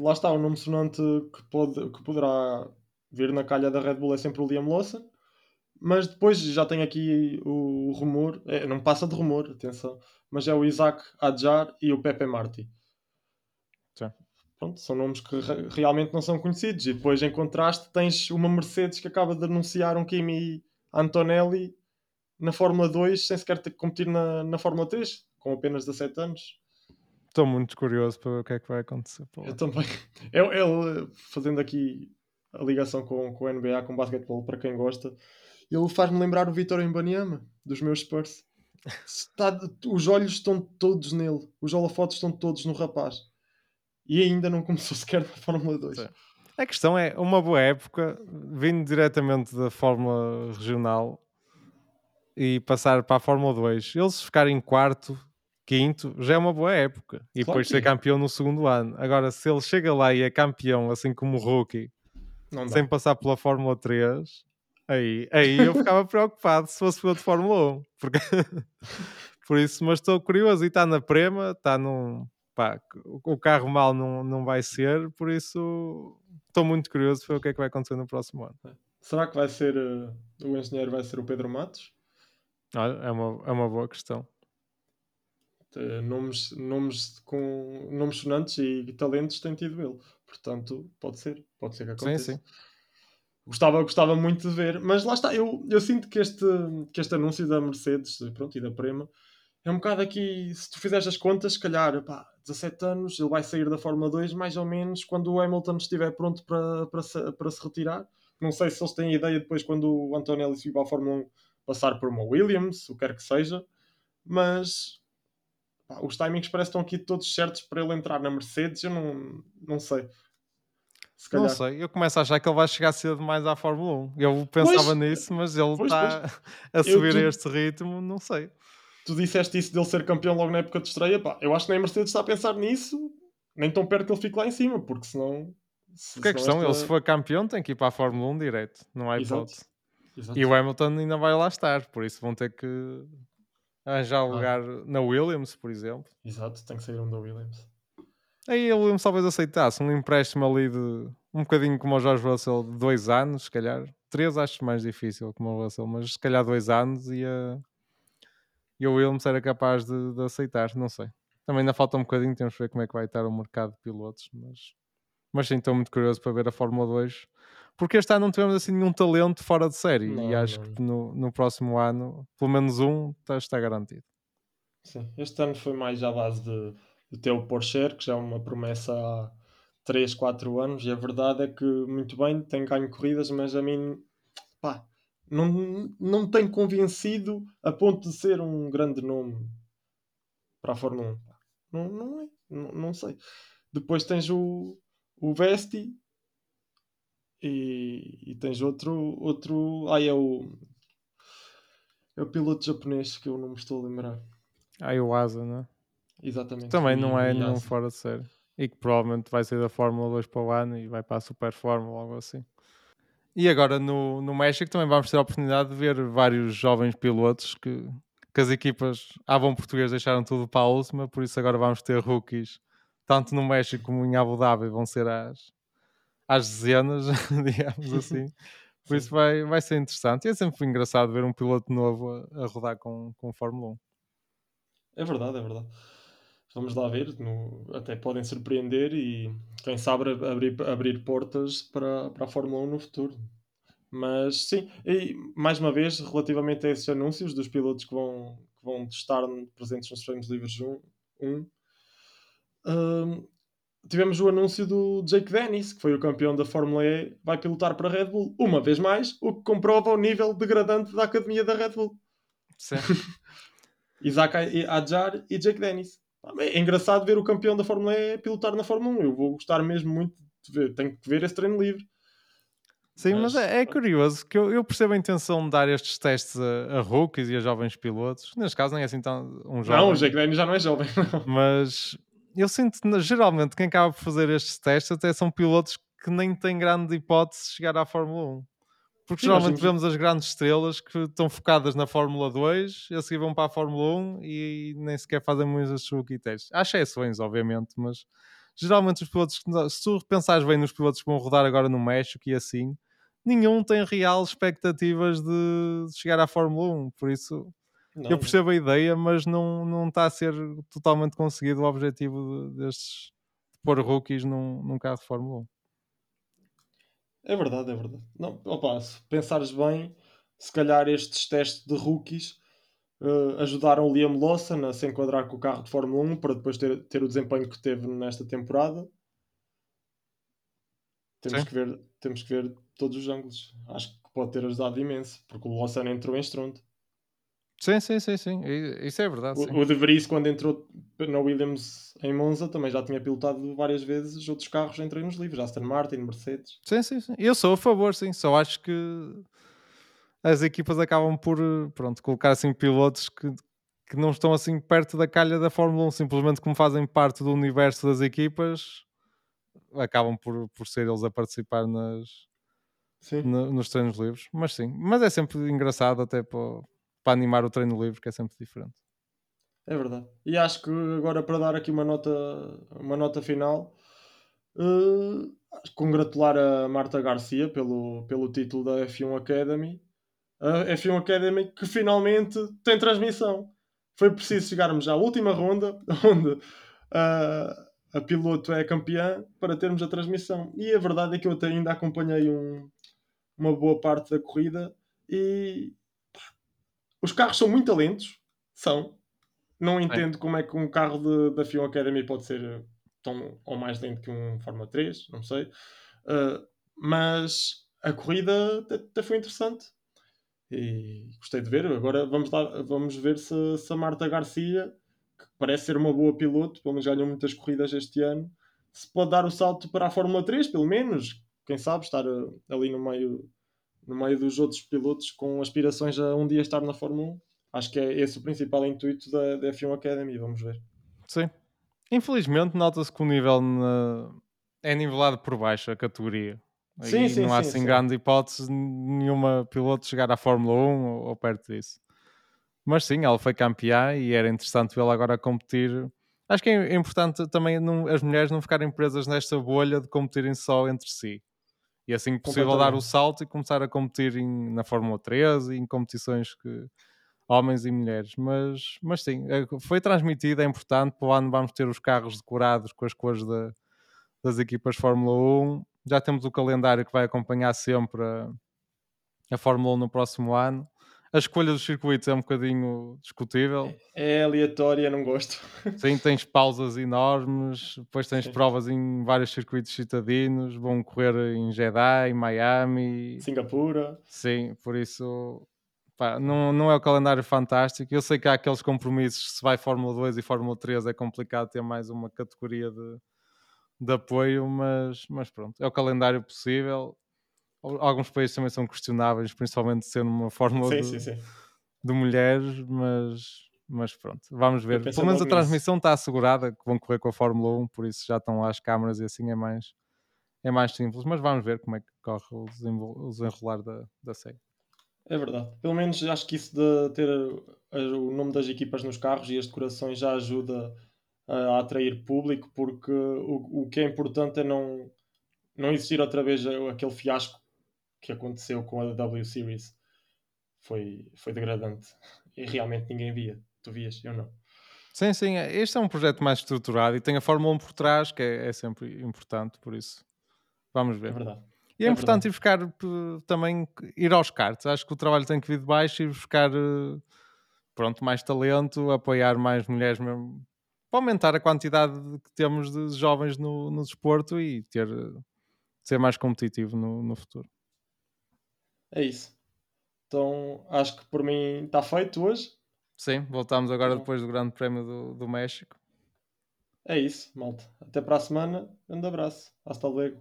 Lá está, um nome sonante que, pode, que poderá vir na calha da Red Bull é sempre o Liam Lawson. Mas depois já tem aqui o, rumor, é, não passa de rumor, atenção, mas é o Isaac Adjar e o Pepe Marti. Sim. Pronto, são nomes que re realmente não são conhecidos. E depois, em contraste, tens uma Mercedes que acaba de anunciar um Kimi Antonelli na Fórmula 2 sem sequer ter que competir na, na Fórmula 3, com apenas 17 anos. Estou muito curioso para ver o que é que vai acontecer. Eu também. Ele, fazendo aqui a ligação com, com o NBA, com o basquetebol, para quem gosta, ele faz-me lembrar o Vitor Embanyama, dos meus Spurs. Está, os olhos estão todos nele, os holofotes estão todos no rapaz. E ainda não começou sequer na Fórmula 2. Sim. A questão é, uma boa época, vindo diretamente da Fórmula Regional e passar para a Fórmula 2, eles ficarem em quarto, quinto, já é uma boa época. E claro depois ser é. campeão no segundo ano. Agora, se ele chega lá e é campeão, assim como o rookie, sem passar pela Fórmula 3, aí, aí eu ficava preocupado se fosse piloto de Fórmula 1. Porque... Por isso, mas estou curioso e está na prema, está num. Pá, o carro mal não, não vai ser, por isso estou muito curioso para ver o que é que vai acontecer no próximo ano. Será que vai ser uh, o engenheiro vai ser o Pedro Matos? Olha, é uma, é uma boa questão. Uh, nomes, nomes com nomes sonantes e talentos tem tido ele. Portanto, pode ser, pode ser que aconteça. Sim, sim. Gostava, gostava muito de ver, mas lá está, eu, eu sinto que este, que este anúncio da Mercedes pronto, e da Prema é um bocado aqui, se tu fizeres as contas, se calhar, pá, 17 anos, ele vai sair da Fórmula 2 mais ou menos quando o Hamilton estiver pronto para, para, se, para se retirar. Não sei se eles têm ideia depois quando o Antonelli subir para a Fórmula 1 passar por uma Williams, o que quer que seja, mas pá, os timings parecem que estão aqui todos certos para ele entrar na Mercedes. Eu não, não sei. Não sei, eu começo a achar que ele vai chegar cedo mais à Fórmula 1. Eu pensava pois, nisso, mas ele está a subir tu, a este ritmo, não sei. Tu disseste isso dele ser campeão logo na época de estreia, pá, eu acho que nem a Mercedes está a pensar nisso, nem tão perto que ele fique lá em cima, porque senão. Se, porque a questão, esta... ele se for campeão tem que ir para a Fórmula 1 direto, não há hipótese. Exato. E o Hamilton ainda vai lá estar, por isso vão ter que arranjar ah. lugar na Williams, por exemplo. Exato, tem que sair um da Williams. Aí a Williams talvez aceitasse um empréstimo ali de um bocadinho como o Jorge Russell, de dois anos, se calhar. Três acho mais difícil como o Russell, mas se calhar dois anos e a, e o Williams era capaz de, de, aceitar, não sei. Também ainda falta um bocadinho, temos que ver como é que vai estar o mercado de pilotos, mas, mas sim, estou muito curioso para ver a Fórmula 2 porque este ano não tivemos assim nenhum talento fora de série não, e acho não. que no, no próximo ano, pelo menos um, está, está garantido. Sim, este ano foi mais à base de, de ter o Porsche, que já é uma promessa há 3, 4 anos, e a verdade é que, muito bem, tem ganho corridas, mas a mim, pá, não, não tem convencido a ponto de ser um grande nome para a Fórmula 1. Não, não é, não, não sei. Depois tens o, o Vesti, e, e tens outro, outro. Ah, é o. É o piloto japonês que eu não me estou a lembrar. Ah, é o Asa, não é? Exatamente. Também não é nenhum fora de série. E que provavelmente vai sair da Fórmula 2 para o ano e vai para a Super Fórmula ou algo assim. E agora no, no México também vamos ter a oportunidade de ver vários jovens pilotos que, que as equipas à bom português deixaram tudo para a última, por isso agora vamos ter rookies tanto no México como em Abu Dhabi vão ser às, às dezenas, digamos assim. Por isso vai, vai ser interessante. E é sempre engraçado ver um piloto novo a, a rodar com, com Fórmula 1. É verdade, é verdade. Vamos lá ver, no, até podem surpreender e quem sabe abrir, abrir portas para, para a Fórmula 1 no futuro. Mas sim, e mais uma vez, relativamente a esses anúncios dos pilotos que vão, que vão estar presentes nos treinos livres 1, 1 um, tivemos o anúncio do Jake Dennis, que foi o campeão da Fórmula E, vai pilotar para a Red Bull, uma vez mais, o que comprova o nível degradante da academia da Red Bull. Sim. Isaac Adjar e Jake Dennis. É engraçado ver o campeão da Fórmula E pilotar na Fórmula 1. Eu vou gostar mesmo muito de ver. Tenho que ver esse treino livre. Sim, mas, mas é, é, curioso que eu, eu, percebo a intenção de dar estes testes a, a rookies e a jovens pilotos. Neste caso, nem é assim tão um jovem. Não, o Jake Dennis já não é jovem. Não. Mas eu sinto geralmente quem acaba por fazer estes testes até são pilotos que nem têm grande hipótese de chegar à Fórmula 1. Porque Sim, geralmente vemos as grandes estrelas que estão focadas na Fórmula 2 e a seguir vão para a Fórmula 1 e nem sequer fazem muitos rookie testes. Há exceções, obviamente, mas geralmente os pilotos, se tu pensares bem nos pilotos que vão rodar agora no México e assim, nenhum tem real expectativas de chegar à Fórmula 1, por isso não, eu percebo não. a ideia, mas não, não está a ser totalmente conseguido o objetivo destes de pôr rookies num, num carro de Fórmula 1. É verdade, é verdade. Não, opa, se pensares bem, se calhar estes testes de rookies uh, ajudaram o Liam Lawson a se enquadrar com o carro de Fórmula 1 para depois ter, ter o desempenho que teve nesta temporada. Temos que, ver, temos que ver todos os ângulos. Acho que pode ter ajudado imenso, porque o Lawson entrou em estrondo. Sim, sim, sim, sim. Isso é verdade. O, o De Vries, quando entrou na Williams em Monza, também já tinha pilotado várias vezes outros carros em treinos livres, Aston Martin, Mercedes. Sim, sim, sim. Eu sou a favor, sim. Só acho que as equipas acabam por pronto, colocar assim pilotos que, que não estão assim perto da calha da Fórmula 1, simplesmente como fazem parte do universo das equipas, acabam por, por ser eles a participar nas, no, nos treinos livres. Mas sim, mas é sempre engraçado até para, para animar o treino livre, que é sempre diferente. É verdade. E acho que agora para dar aqui uma nota, uma nota final, uh, congratular a Marta Garcia pelo, pelo título da F1 Academy. A F1 Academy que finalmente tem transmissão. Foi preciso chegarmos à última ronda, onde uh, a piloto é campeã, para termos a transmissão. E a verdade é que eu ainda acompanhei um, uma boa parte da corrida e os carros são muito lentos, são. Não entendo é. como é que um carro de, da F1 Academy pode ser tão ou mais lento que um Fórmula 3, não sei. Uh, mas a corrida até foi interessante e gostei de ver. Agora vamos, lá, vamos ver se, se a Marta Garcia que parece ser uma boa piloto, pelo menos ganhou muitas corridas este ano, se pode dar o salto para a Fórmula 3, pelo menos, quem sabe, estar eh, ali no meio, no meio dos outros pilotos com aspirações a um dia estar na Fórmula 1. Acho que é esse o principal intuito da, da F1 Academy, vamos ver. Sim. Infelizmente, nota-se que o nível na... é nivelado por baixo, a categoria. Sim, e sim, não há sim, assim sim. grande hipótese nenhuma piloto chegar à Fórmula 1 ou, ou perto disso. Mas sim, ela foi campeã e era interessante vê-la agora competir. Acho que é importante também não, as mulheres não ficarem presas nesta bolha de competirem só entre si. E assim possível dar o salto e começar a competir em, na Fórmula 3 e em competições que homens e mulheres. Mas, mas sim, é, foi transmitido, é importante. Para o ano vamos ter os carros decorados com as cores da, das equipas Fórmula 1. Já temos o calendário que vai acompanhar sempre a, a Fórmula 1 no próximo ano a escolha dos circuitos é um bocadinho discutível. É, é aleatória, não gosto. Sim, tens pausas enormes, depois tens Sim. provas em vários circuitos citadinos, vão correr em Jeddah, em Miami, Singapura. Sim, por isso pá, não, não é o calendário fantástico. Eu sei que há aqueles compromissos, se vai Fórmula 2 e Fórmula 3 é complicado ter mais uma categoria de, de apoio, mas, mas pronto, é o calendário possível alguns países também são questionáveis, principalmente sendo uma fórmula sim, de, sim, sim. de, mulheres, mas, mas pronto, vamos ver. Pelo menos a transmissão nisso. está assegurada que vão correr com a Fórmula 1, por isso já estão lá as câmaras e assim é mais, é mais simples, mas vamos ver como é que corre o, desenrolar da, da série. É verdade. Pelo menos acho que isso de ter o nome das equipas nos carros e as decorações já ajuda a atrair público, porque o, o que é importante é não, não existir outra vez aquele fiasco que aconteceu com a W Series. Foi, foi degradante e realmente ninguém via. Tu vias, eu não. Sim, sim, este é um projeto mais estruturado e tem a Fórmula 1 por trás, que é, é sempre importante, por isso vamos ver. É verdade. E é, é importante verdade. ir buscar também ir aos cartes. Acho que o trabalho tem que vir de baixo e buscar eh, pronto, mais talento, apoiar mais mulheres mesmo para aumentar a quantidade que temos de jovens no, no desporto e ter ser mais competitivo no, no futuro. É isso. Então acho que por mim está feito hoje. Sim, voltamos agora então. depois do Grande Prémio do, do México. É isso, malta. Até para a semana. Um grande abraço. Hasta luego.